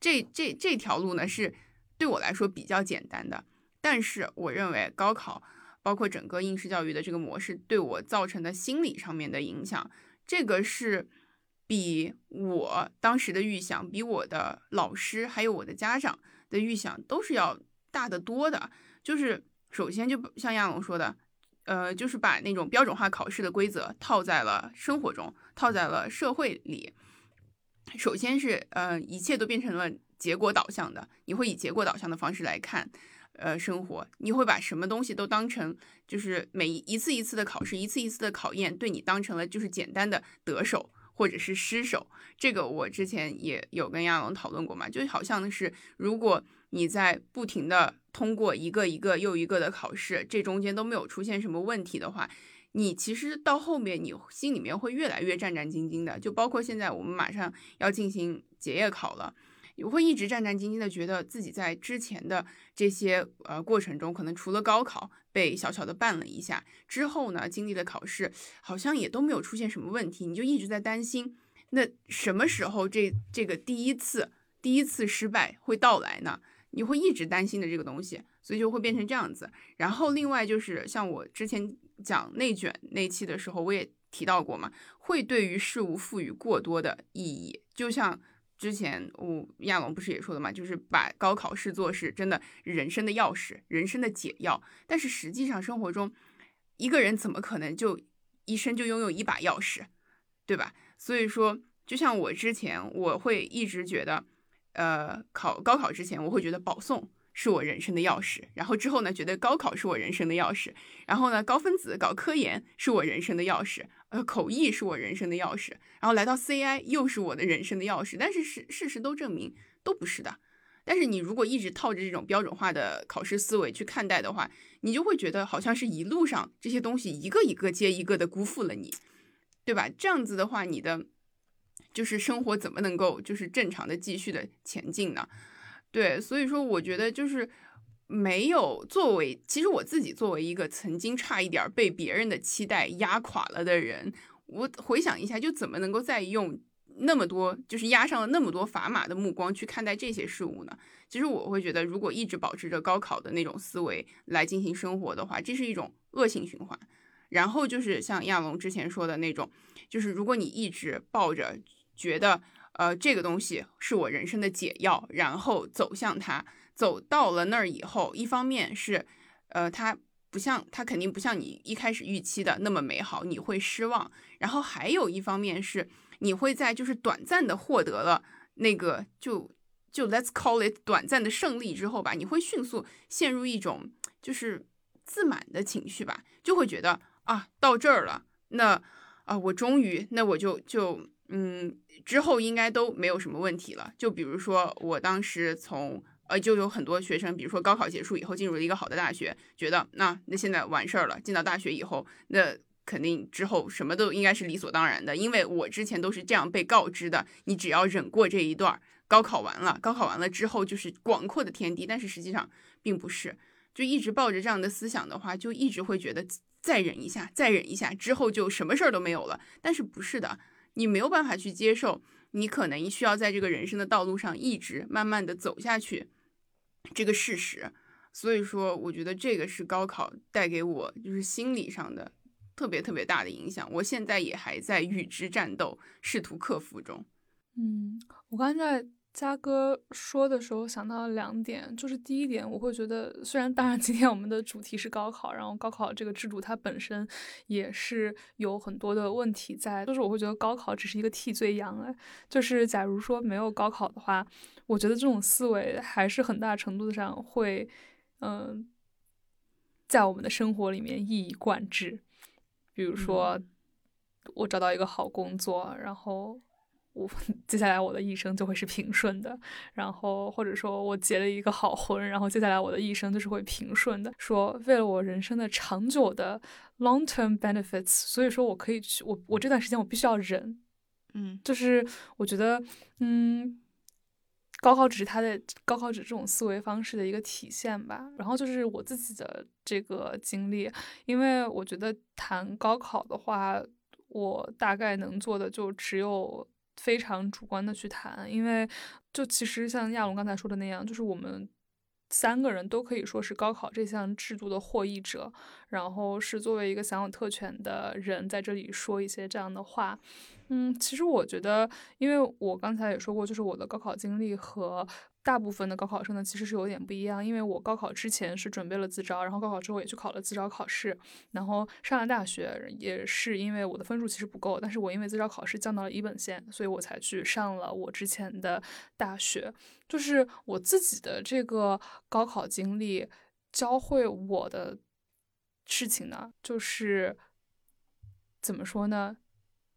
这这这条路呢是对我来说比较简单的。但是我认为高考包括整个应试教育的这个模式对我造成的心理上面的影响，这个是比我当时的预想，比我的老师还有我的家长。的预想都是要大得多的，就是首先就像亚龙说的，呃，就是把那种标准化考试的规则套在了生活中，套在了社会里。首先是呃，一切都变成了结果导向的，你会以结果导向的方式来看，呃，生活，你会把什么东西都当成就是每一次一次的考试，一次一次的考验，对你当成了就是简单的得手。或者是失手，这个我之前也有跟亚龙讨论过嘛，就好像是如果你在不停的通过一个一个又一个的考试，这中间都没有出现什么问题的话，你其实到后面你心里面会越来越战战兢兢的，就包括现在我们马上要进行结业考了。我会一直战战兢兢的，觉得自己在之前的这些呃过程中，可能除了高考被小小的绊了一下之后呢，经历的考试好像也都没有出现什么问题，你就一直在担心，那什么时候这这个第一次第一次失败会到来呢？你会一直担心的这个东西，所以就会变成这样子。然后另外就是像我之前讲内卷那期的时候，我也提到过嘛，会对于事物赋予过多的意义，就像。之前我亚龙不是也说的嘛，就是把高考视作是真的人生的钥匙，人生的解药。但是实际上生活中，一个人怎么可能就一生就拥有一把钥匙，对吧？所以说，就像我之前我会一直觉得，呃，考高考之前我会觉得保送。是我人生的钥匙，然后之后呢，觉得高考是我人生的钥匙，然后呢，高分子搞科研是我人生的钥匙，呃，口译是我人生的钥匙，然后来到 CI 又是我的人生的钥匙，但是事事实都证明都不是的。但是你如果一直套着这种标准化的考试思维去看待的话，你就会觉得好像是一路上这些东西一个一个接一个的辜负了你，对吧？这样子的话，你的就是生活怎么能够就是正常的继续的前进呢？对，所以说我觉得就是没有作为，其实我自己作为一个曾经差一点被别人的期待压垮了的人，我回想一下，就怎么能够再用那么多，就是压上了那么多砝码的目光去看待这些事物呢？其实我会觉得，如果一直保持着高考的那种思维来进行生活的话，这是一种恶性循环。然后就是像亚龙之前说的那种，就是如果你一直抱着觉得。呃，这个东西是我人生的解药，然后走向它，走到了那儿以后，一方面是，呃，它不像，它肯定不像你一开始预期的那么美好，你会失望。然后还有一方面是，你会在就是短暂的获得了那个就就 let's call it 短暂的胜利之后吧，你会迅速陷入一种就是自满的情绪吧，就会觉得啊，到这儿了，那啊，我终于，那我就就。嗯，之后应该都没有什么问题了。就比如说，我当时从呃，就有很多学生，比如说高考结束以后进入了一个好的大学，觉得那那现在完事儿了。进到大学以后，那肯定之后什么都应该是理所当然的，因为我之前都是这样被告知的。你只要忍过这一段，高考完了，高考完了之后就是广阔的天地。但是实际上并不是，就一直抱着这样的思想的话，就一直会觉得再忍一下，再忍一下之后就什么事儿都没有了。但是不是的，你没有办法去接受，你可能需要在这个人生的道路上一直慢慢的走下去，这个事实。所以说，我觉得这个是高考带给我就是心理上的特别特别大的影响。我现在也还在与之战斗，试图克服中。嗯，我刚才嘉哥说的时候想到了两点，就是第一点，我会觉得虽然当然今天我们的主题是高考，然后高考这个制度它本身也是有很多的问题在，就是我会觉得高考只是一个替罪羊哎，就是假如说没有高考的话，我觉得这种思维还是很大程度上会。嗯，在我们的生活里面一以贯之。比如说，我找到一个好工作，然后我接下来我的一生就会是平顺的。然后或者说我结了一个好婚，然后接下来我的一生就是会平顺的。说为了我人生的长久的 long term benefits，所以说我可以去我我这段时间我必须要忍。嗯，就是我觉得，嗯。高考只是他的高考只这种思维方式的一个体现吧。然后就是我自己的这个经历，因为我觉得谈高考的话，我大概能做的就只有非常主观的去谈。因为就其实像亚龙刚才说的那样，就是我们三个人都可以说是高考这项制度的获益者，然后是作为一个享有特权的人在这里说一些这样的话。嗯，其实我觉得，因为我刚才也说过，就是我的高考经历和大部分的高考生呢，其实是有点不一样。因为我高考之前是准备了自招，然后高考之后也去考了自招考试，然后上了大学也是因为我的分数其实不够，但是我因为自招考试降到了一本线，所以我才去上了我之前的大学。就是我自己的这个高考经历教会我的事情呢，就是怎么说呢？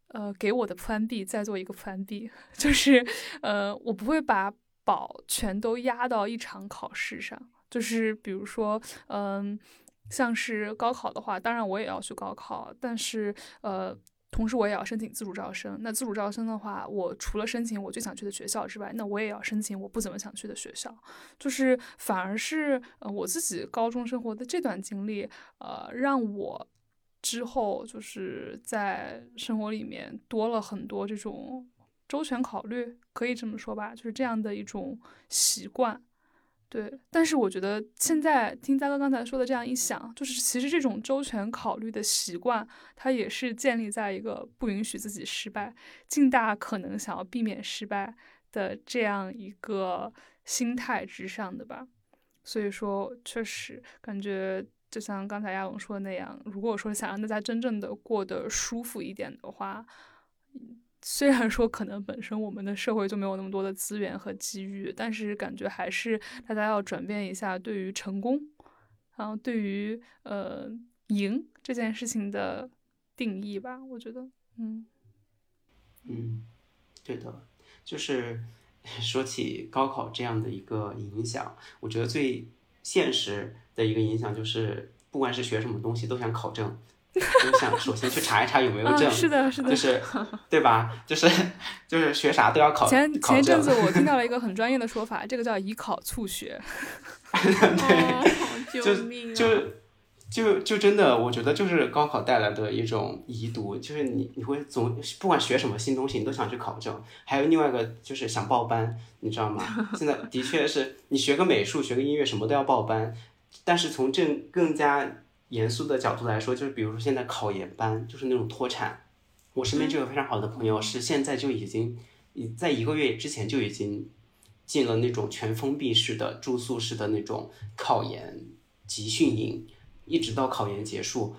呃，给我的 Plan B 再做一个 Plan B，[laughs] 就是，呃，我不会把宝全都压到一场考试上。就是比如说，嗯，像是高考的话，当然我也要去高考，但是，呃，同时我也要申请自主招生。那自主招生的话，我除了申请我最想去的学校之外，那我也要申请我不怎么想去的学校。就是反而是，呃，我自己高中生活的这段经历，呃，让我。之后就是在生活里面多了很多这种周全考虑，可以这么说吧，就是这样的一种习惯。对，但是我觉得现在听嘉哥刚才说的这样一想，就是其实这种周全考虑的习惯，它也是建立在一个不允许自己失败、尽大可能想要避免失败的这样一个心态之上的吧。所以说，确实感觉。就像刚才亚龙说的那样，如果说想让大家真正的过得舒服一点的话，虽然说可能本身我们的社会就没有那么多的资源和机遇，但是感觉还是大家要转变一下对于成功，然后对于呃赢这件事情的定义吧。我觉得，嗯嗯，对的，就是 [laughs] 说起高考这样的一个影响，我觉得最现实。的一个影响就是，不管是学什么东西，都想考证，都想首先去查一查有没有证。是的，是的，就是 [laughs] 对吧？就是就是学啥都要考。前前一阵子我听到了一个 [laughs] 很专业的说法，这个叫以考促学。[laughs] 对，就就就就真的，我觉得就是高考带来的一种遗毒，就是你你会总不管学什么新东西，你都想去考证。还有另外一个就是想报班，你知道吗？现在的确是你学个美术，学个音乐，什么都要报班。但是从正更加严肃的角度来说，就是比如说现在考研班就是那种脱产，我身边就有非常好的朋友是现在就已经，在一个月之前就已经进了那种全封闭式的住宿式的那种考研集训营，一直到考研结束。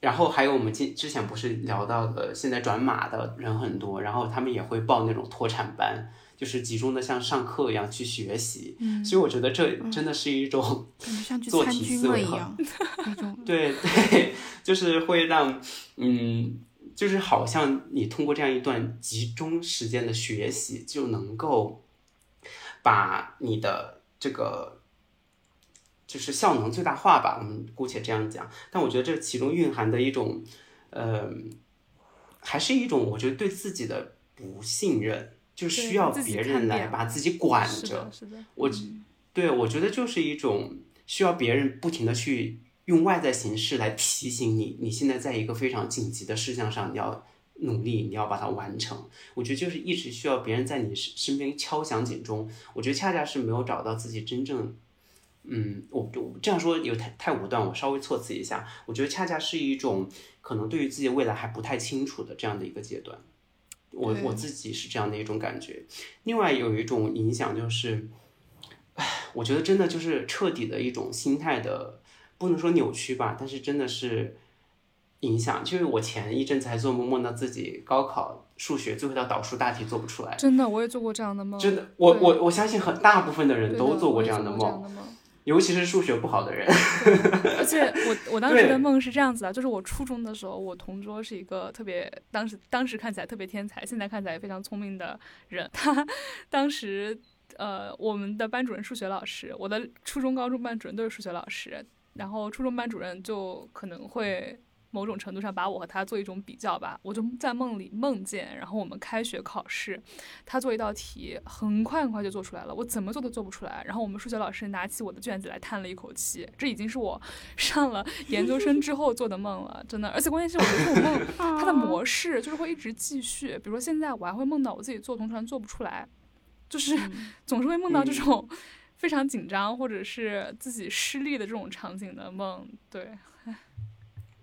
然后还有我们之之前不是聊到的，现在转码的人很多，然后他们也会报那种脱产班。就是集中的像上课一样去学习，所以我觉得这真的是一种 [laughs] 做题思维哈，[laughs] 对 [laughs] 对，就是会让嗯，就是好像你通过这样一段集中时间的学习，就能够把你的这个就是效能最大化吧，我们姑且这样讲。但我觉得这其中蕴含的一种呃，还是一种我觉得对自己的不信任，就需要别人来把自己管着。是的，我，对我觉得就是一种需要别人不停的去用外在形式来提醒你，你现在在一个非常紧急的事项上，你要努力，你要把它完成。我觉得就是一直需要别人在你身身边敲响警钟。我觉得恰恰是没有找到自己真正。嗯，我我这样说有太太武断，我稍微措辞一下。我觉得恰恰是一种可能对于自己未来还不太清楚的这样的一个阶段，我我自己是这样的一种感觉。另外有一种影响就是，唉，我觉得真的就是彻底的一种心态的，不能说扭曲吧，但是真的是影响。就是我前一阵子还做梦，梦到自己高考数学最后一道导数大题做不出来。真的，我也做过这样的梦。真的，我我我相信很大部分的人都做过这样的梦。尤其是数学不好的人，而且我我当时的梦是这样子的，就是我初中的时候，我同桌是一个特别当时当时看起来特别天才，现在看起来也非常聪明的人。[laughs] 他当时呃，我们的班主任数学老师，我的初中、高中班主任都是数学老师，然后初中班主任就可能会。某种程度上把我和他做一种比较吧，我就在梦里梦见，然后我们开学考试，他做一道题，很快很快就做出来了，我怎么做都做不出来。然后我们数学老师拿起我的卷子来叹了一口气，这已经是我 [laughs] 上了研究生之后做的梦了，真的。而且关键是我觉得这种梦 [laughs] 它的模式就是会一直继续，比如说现在我还会梦到我自己做同传做不出来，就是 [laughs] 总是会梦到这种非常紧张或者是自己失利的这种场景的梦，对。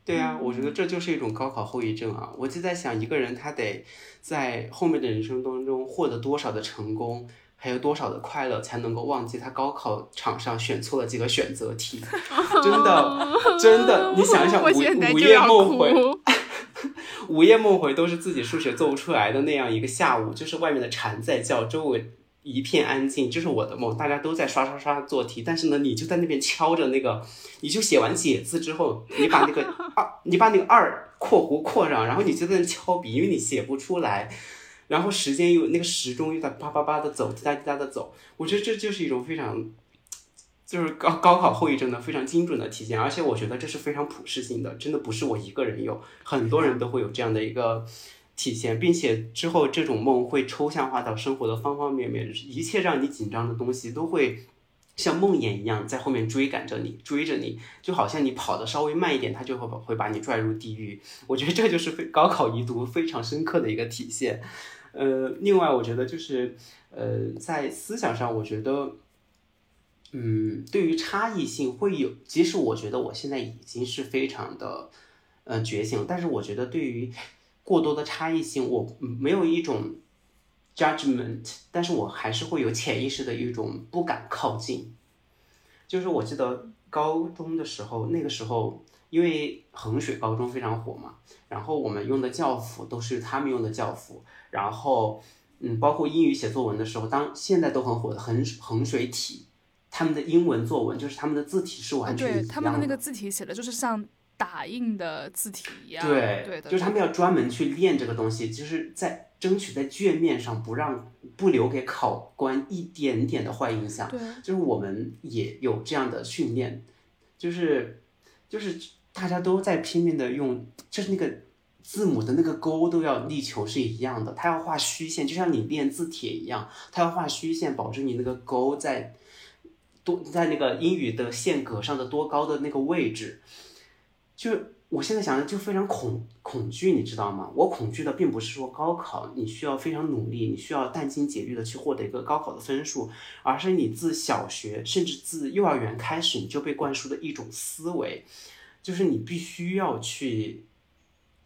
对啊，我觉得这就是一种高考后遗症啊！我就在想，一个人他得在后面的人生当中获得多少的成功，还有多少的快乐，才能够忘记他高考场上选错了几个选择题？真的，[laughs] 真的，你想一想，午午夜梦回，午夜梦回都是自己数学做不出来的那样一个下午，就是外面的蝉在叫，周围。一片安静，这是我的梦，大家都在刷刷刷做题，但是呢，你就在那边敲着那个，你就写完写字之后，你把那个 [laughs] 二，你把那个二括弧括上，然后你就在那敲笔，因为你写不出来，然后时间又那个时钟又在叭叭叭的走，滴答滴答的走，我觉得这就是一种非常，就是高高考后遗症的非常精准的体现，而且我觉得这是非常普适性的，真的不是我一个人有，很多人都会有这样的一个。体现，并且之后这种梦会抽象化到生活的方方面面，一切让你紧张的东西都会像梦魇一样在后面追赶着你，追着你，就好像你跑的稍微慢一点，他就会会把你拽入地狱。我觉得这就是非高考遗毒非常深刻的一个体现。呃，另外我觉得就是呃，在思想上，我觉得，嗯，对于差异性会有，即使我觉得我现在已经是非常的呃觉醒，但是我觉得对于。过多的差异性，我没有一种 judgment，但是我还是会有潜意识的一种不敢靠近。就是我记得高中的时候，那个时候因为衡水高中非常火嘛，然后我们用的教辅都是他们用的教辅，然后嗯，包括英语写作文的时候，当现在都很火的衡衡水体，他们的英文作文就是他们的字体是完全对他们的那个字体写的就是像。打印的字体一样，对，对的，就是他们要专门去练这个东西，就是在争取在卷面上不让不留给考官一点点的坏印象。对，就是我们也有这样的训练，就是就是大家都在拼命的用，就是那个字母的那个勾都要力求是一样的，他要画虚线，就像你练字帖一样，他要画虚线，保证你那个勾在多在那个英语的线格上的多高的那个位置。就我现在想的就非常恐恐惧，你知道吗？我恐惧的并不是说高考你需要非常努力，你需要殚精竭虑的去获得一个高考的分数，而是你自小学甚至自幼儿园开始你就被灌输的一种思维，就是你必须要去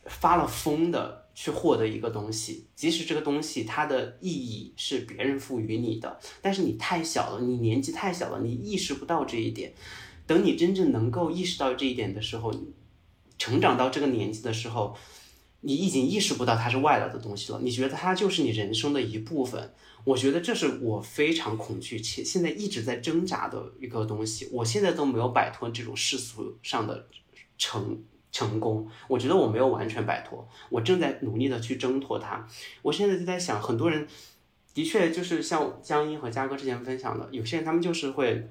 发了疯的去获得一个东西，即使这个东西它的意义是别人赋予你的，但是你太小了，你年纪太小了，你意识不到这一点。等你真正能够意识到这一点的时候。成长到这个年纪的时候，你已经意识不到它是外来的东西了。你觉得它就是你人生的一部分。我觉得这是我非常恐惧且现在一直在挣扎的一个东西。我现在都没有摆脱这种世俗上的成成功。我觉得我没有完全摆脱，我正在努力的去挣脱它。我现在就在想，很多人的确就是像江阴和嘉哥之前分享的，有些人他们就是会，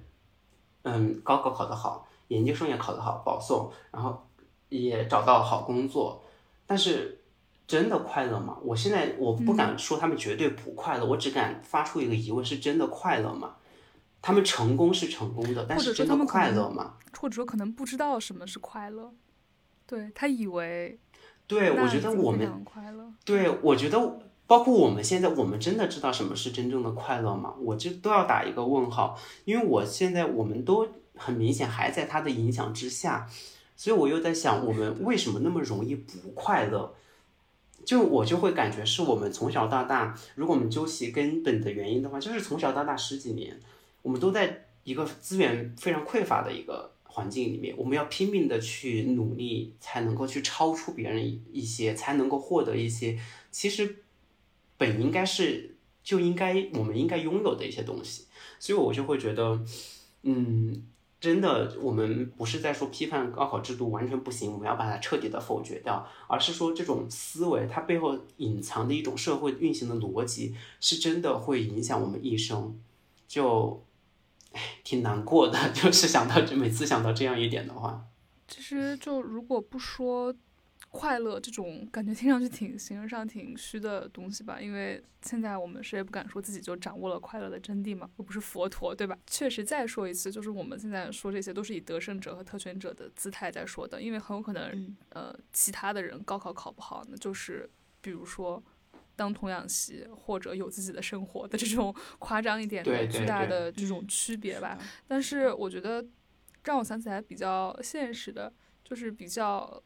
嗯，高考考得好，研究生也考得好，保送，然后。也找到好工作，但是真的快乐吗？我现在我不敢说他们绝对不快乐，我只敢发出一个疑问：是真的快乐吗？他们成功是成功的，但是真的快乐吗？或者说可能不知道什么是快乐，对他以为，对我觉得我们对我觉得包括我们现在，我们真的知道什么是真正的快乐吗？我这都要打一个问号，因为我现在我们都很明显还在他的影响之下，所以我又在想，我们为什么那么容易不快乐？就我就会感觉是我们从小到大，如果我们究其根本的原因的话，就是从小到大十几年，我们都在一个资源非常匮乏的一个。环境里面，我们要拼命的去努力，才能够去超出别人一些，才能够获得一些其实本应该是就应该我们应该拥有的一些东西。所以我就会觉得，嗯，真的，我们不是在说批判高考制度完全不行，我们要把它彻底的否决掉，而是说这种思维它背后隐藏的一种社会运行的逻辑，是真的会影响我们一生。就。唉，挺难过的，[laughs] 就是想到就每次想到这样一点的话，其实就如果不说快乐这种感觉，听上去挺形而上挺虚的东西吧，因为现在我们谁也不敢说自己就掌握了快乐的真谛嘛，又不是佛陀，对吧？确实，再说一次，就是我们现在说这些都是以得胜者和特权者的姿态在说的，因为很有可能，呃，其他的人高考考不好，那就是比如说。当童养媳或者有自己的生活的这种 [laughs] 夸张一点的巨大的这种区别吧，但是我觉得让我想起来比较现实的，就是比较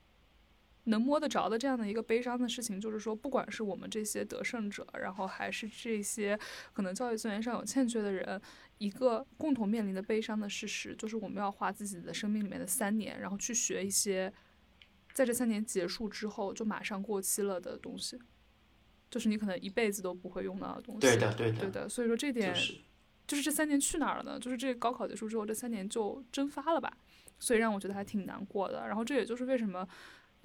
能摸得着的这样的一个悲伤的事情，就是说，不管是我们这些得胜者，然后还是这些可能教育资源上有欠缺的人，一个共同面临的悲伤的事实，就是我们要花自己的生命里面的三年，然后去学一些在这三年结束之后就马上过期了的东西。就是你可能一辈子都不会用到的东西。对的，对的，对的。所以说这点，就是这三年去哪儿了呢？就是这高考结束之后，这三年就蒸发了吧？所以让我觉得还挺难过的。然后这也就是为什么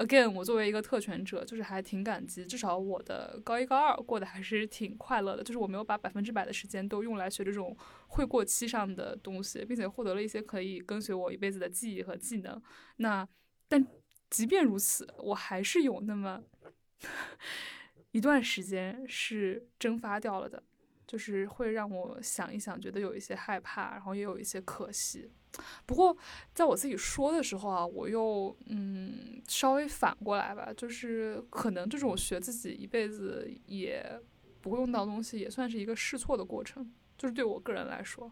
，again，我作为一个特权者，就是还挺感激，至少我的高一高二过得还是挺快乐的。就是我没有把百分之百的时间都用来学这种会过期上的东西，并且获得了一些可以跟随我一辈子的记忆和技能。那但即便如此，我还是有那么。[laughs] 一段时间是蒸发掉了的，就是会让我想一想，觉得有一些害怕，然后也有一些可惜。不过在我自己说的时候啊，我又嗯稍微反过来吧，就是可能这种学自己一辈子也不会用到东西，也算是一个试错的过程，就是对我个人来说。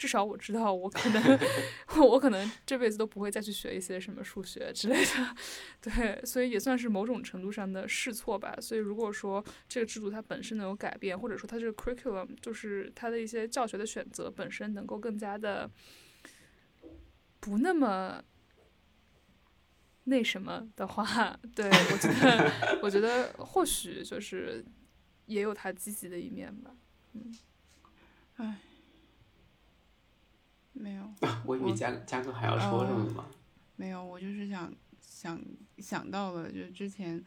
至少我知道，我可能，[laughs] 我可能这辈子都不会再去学一些什么数学之类的，[laughs] 对，所以也算是某种程度上的试错吧。所以如果说这个制度它本身能有改变，或者说它这个 curriculum 就是它的一些教学的选择本身能够更加的不那么那什么的话，对我觉得，我觉得或许就是也有它积极的一面吧。嗯，唉。没有，[laughs] 我以为嘉嘉哥还要说什么吗？没有，我就是想想想到了，就之前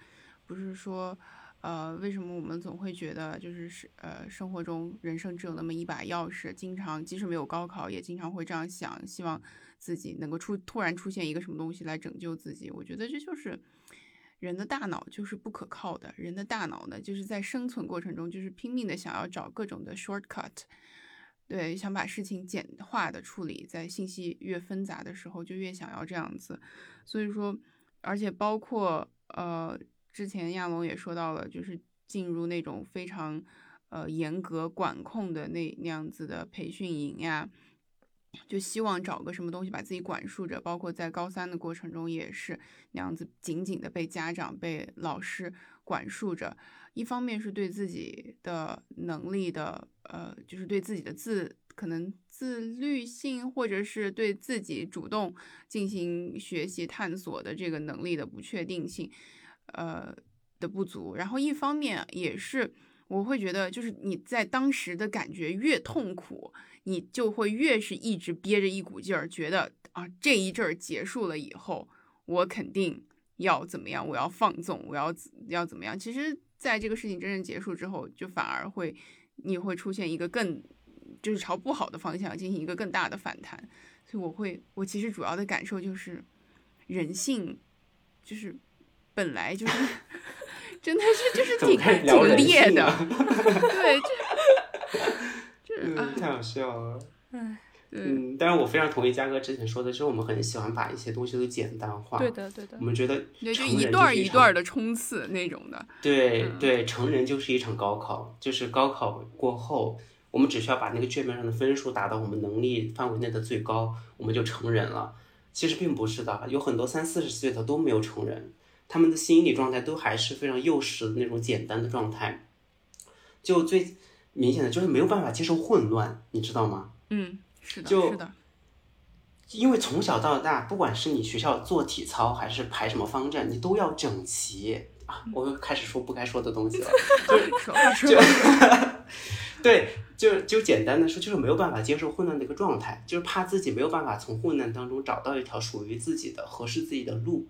不是说，呃，为什么我们总会觉得就是是呃生活中人生只有那么一把钥匙，经常即使没有高考，也经常会这样想，希望自己能够出突然出现一个什么东西来拯救自己。我觉得这就是人的大脑就是不可靠的，人的大脑呢就是在生存过程中就是拼命的想要找各种的 shortcut。对，想把事情简化的处理，在信息越纷杂的时候，就越想要这样子。所以说，而且包括呃，之前亚龙也说到了，就是进入那种非常呃严格管控的那那样子的培训营呀，就希望找个什么东西把自己管束着。包括在高三的过程中也是那样子，紧紧的被家长、被老师管束着。一方面是对自己的能力的，呃，就是对自己的自可能自律性，或者是对自己主动进行学习探索的这个能力的不确定性，呃的不足。然后一方面也是我会觉得，就是你在当时的感觉越痛苦，你就会越是一直憋着一股劲儿，觉得啊这一阵儿结束了以后，我肯定要怎么样，我要放纵，我要要怎么样？其实。在这个事情真正结束之后，就反而会，你会出现一个更，就是朝不好的方向进行一个更大的反弹。所以我会，我其实主要的感受就是，人性，就是本来就是 [laughs] 真的是就是挺挺烈的，[laughs] 对，这这 [laughs] 嗯，啊，太好笑了。哎，对，嗯，但是我非常同意嘉哥之前说的，就是我们很喜欢把一些东西都简单化。对的对的我，们觉得对，就成一段一段儿的冲刺那种的，嗯对对，成人就是一场高考，就是高考过后，我们只需要把那个卷面上的分数达到我们能力范围内的最高，我们就成人了。其实并不是的，有很多三四十岁的都没有成人，他们的心理状态都还是非常幼时的那种简单的状态。就最明显的就是没有办法接受混乱，你知道吗？嗯，是的，就是的，因为从小到大，不管是你学校做体操还是排什么方阵，你都要整齐啊！我又开始说不该说的东西了。[laughs] 说话说就话，[laughs] 对，就就简单的说，就是没有办法接受混乱的一个状态，就是怕自己没有办法从混乱当中找到一条属于自己的、合适自己的路。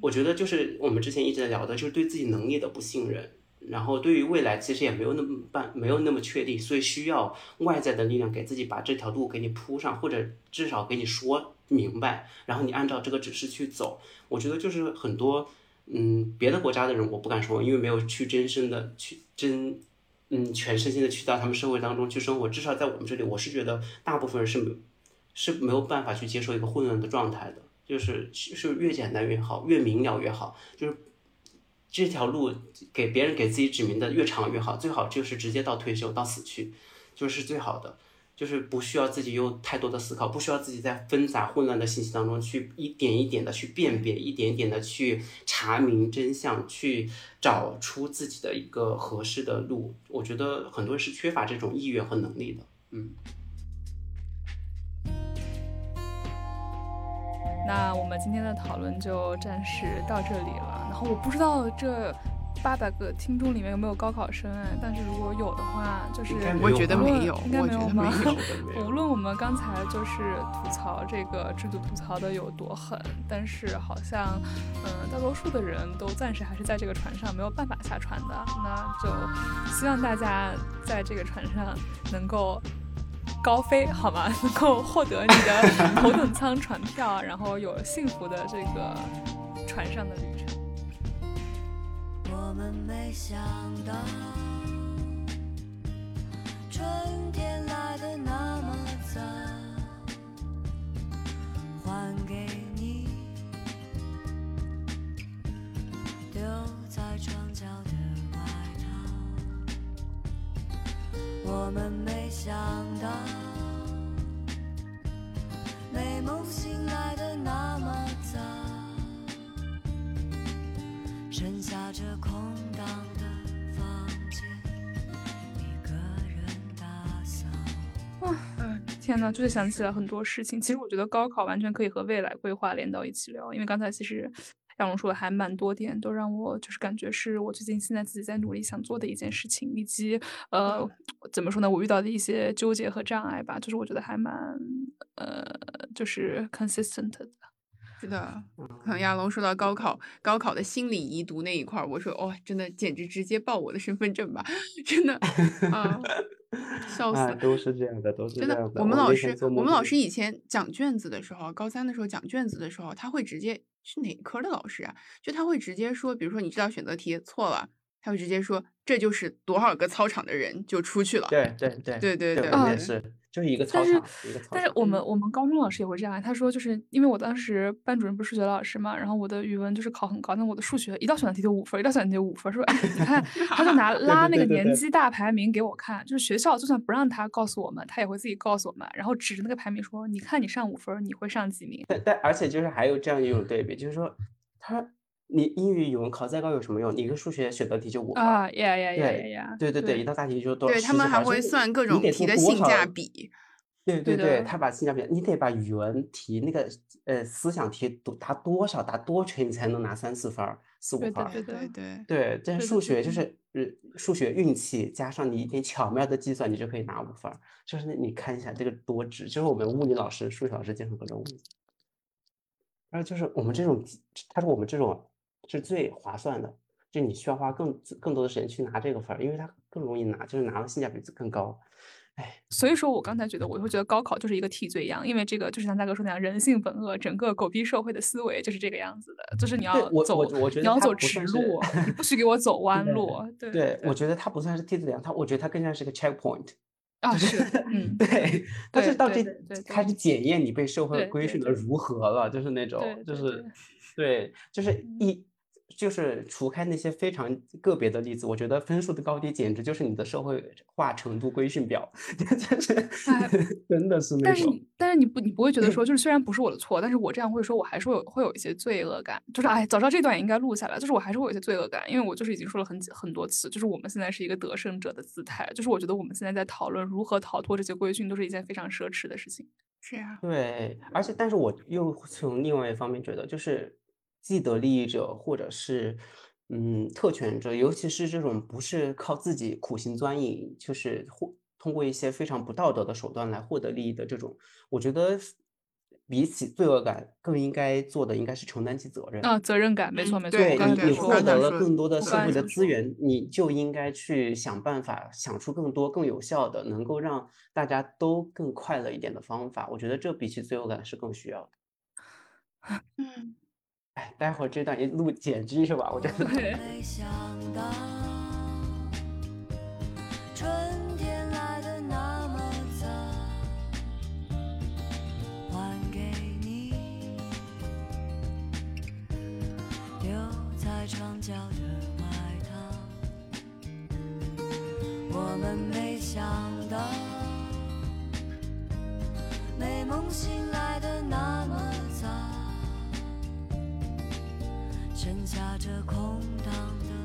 我觉得就是我们之前一直在聊的，就是对自己能力的不信任，然后对于未来其实也没有那么办，没有那么确定，所以需要外在的力量给自己把这条路给你铺上，或者至少给你说明白，然后你按照这个指示去走。我觉得就是很多，嗯，别的国家的人我不敢说，因为没有去真身的去真。嗯，全身心的去到他们社会当中去生活，至少在我们这里，我是觉得大部分人是没是没有办法去接受一个混乱的状态的，就是是越简单越好，越明了越好，就是这条路给别人给自己指明的越长越好，最好就是直接到退休到死去，就是最好的，就是不需要自己有太多的思考，不需要自己在纷杂混乱的信息当中去一点一点的去辨别，一点一点的去查明真相，去找出自己的一个合适的路。我觉得很多人是缺乏这种意愿和能力的，嗯。那我们今天的讨论就暂时到这里了。然后我不知道这八百个听众里面有没有高考生哎，但是如果有的话，就是我觉得没有，应该没有吗没有。无论我们刚才就是吐槽这个制度吐槽的有多狠，但是好像，嗯、大多数的人都暂时还是在这个船上没有办法下船的。那就希望大家在这个船上能够高飞，好吗？[laughs] 能够获得你的 [laughs] 头等舱船票，然后有幸福的这个船上的旅程。我们没想到，春天来的那么早，还给我们没想到，美梦醒来的那么早。剩下这空荡的房间，一个人打扫。嗯，天呐，就是想起了很多事情。其实我觉得高考完全可以和未来规划连到一起聊，因为刚才其实亚龙说的还蛮多点，都让我就是感觉是我最近现在自己在努力想做的一件事情，以及呃怎么说呢，我遇到的一些纠结和障碍吧，就是我觉得还蛮呃就是 consistent 的。是的，可能亚龙说到高考，高考的心理遗毒那一块儿，我说哇、真的简直直接报我的身份证吧，[laughs] 真的啊，笑死啊，了。都是这样的，都是这真的样，的。我们老师我们老师以前讲卷子的时候，高三的时候讲卷子的时候，他会直接是哪科的老师啊？就他会直接说，比如说你这道选择题错了，他会直接说这就是多少个操场的人就出去了。对对对对对对也对是，就是一个操但是场，一个操场。但是我们我们高中老师也会这样，他说就是因为我当时班主任不是数学老师嘛，然后我的语文就是考很高，那我的数学一道选择题就五分，一道选择题就五分儿，说哎你看，[laughs] 他就拿拉那个对对对年级大排名给我看，就是学校就算不让他告诉我们，他也会自己告诉我们，然后指着那个排名说，你看你上五分，你会上几名？但但而且就是还有这样一种对比，就是说，他你英语、语文考再高有什么用？你一个数学选择题就五分儿，啊呀呀呀呀对呀！对对对，对一道大题就多对他们还会算各种你得做题的性多少价比。对对对他把性价比，你得把语文题那个呃思想题读答多少答多全，你才能拿三四分儿、四五分对的对对，对，但是数学就是呃数学运气加上你一点巧妙的计算，你就可以拿五分儿。就是你看一下这个多值，就是我们物理老师、数学老师经常会这种问题。然后就是我们这种，他说我们这种是最划算的，就你需要花更更多的时间去拿这个分儿，因为它更容易拿，就是拿的性价比更高。哎，所以说我刚才觉得，我会觉得高考就是一个替罪羊，因为这个就是像大哥说那样，人性本恶，整个狗逼社会的思维就是这个样子的，就是你对要走，我我我觉得你要走直路，[laughs] 你不许给我走弯对路。对对，我觉得它不算是替罪羊，它我觉得它更像是个 checkpoint。啊是，[laughs] 嗯，对，它是到这开始检验你被社会规训的如何了，就是那种就是对对，就是嗯一就是除开那些非常个别的例子，我觉得分数的高低简直就是你的社会化程度规训表，[laughs] 就是哎 [laughs] 真的是那但是。你但是你不你不会觉得说，就是虽然不是我的错，但是我这样会说，我还是会有会有一些罪恶感，就是哎，早知道这段也应该录下来，就是我还是会有一些罪恶感，因为我就是已经说了很几很多次，就是我们现在是一个得胜者的姿态，就是我觉得我们现在在讨论如何逃脱这些规训，都是一件非常奢侈的事情。是啊，对，而且但是我又从另外一方面觉得，就是既得利益者或者是嗯特权者，尤其是这种不是靠自己苦心钻营，就是获通过一些非常不道德的手段来获得利益的这种，我觉得比起罪恶感，更应该做的应该是承担起责任。啊，责任感，没错没错，对你，你获得了更多的社会的资源，你就应该去想办法，想出更多更有效的，能够让大家都更快乐一点的方法。我觉得这比起罪恶感是更需要的。嗯，哎，待会儿这段一录剪辑是吧？我觉得没想到，春天来的那么早，还给你留在床角的外套。我们没想到，美梦醒来的那么剩下这空荡的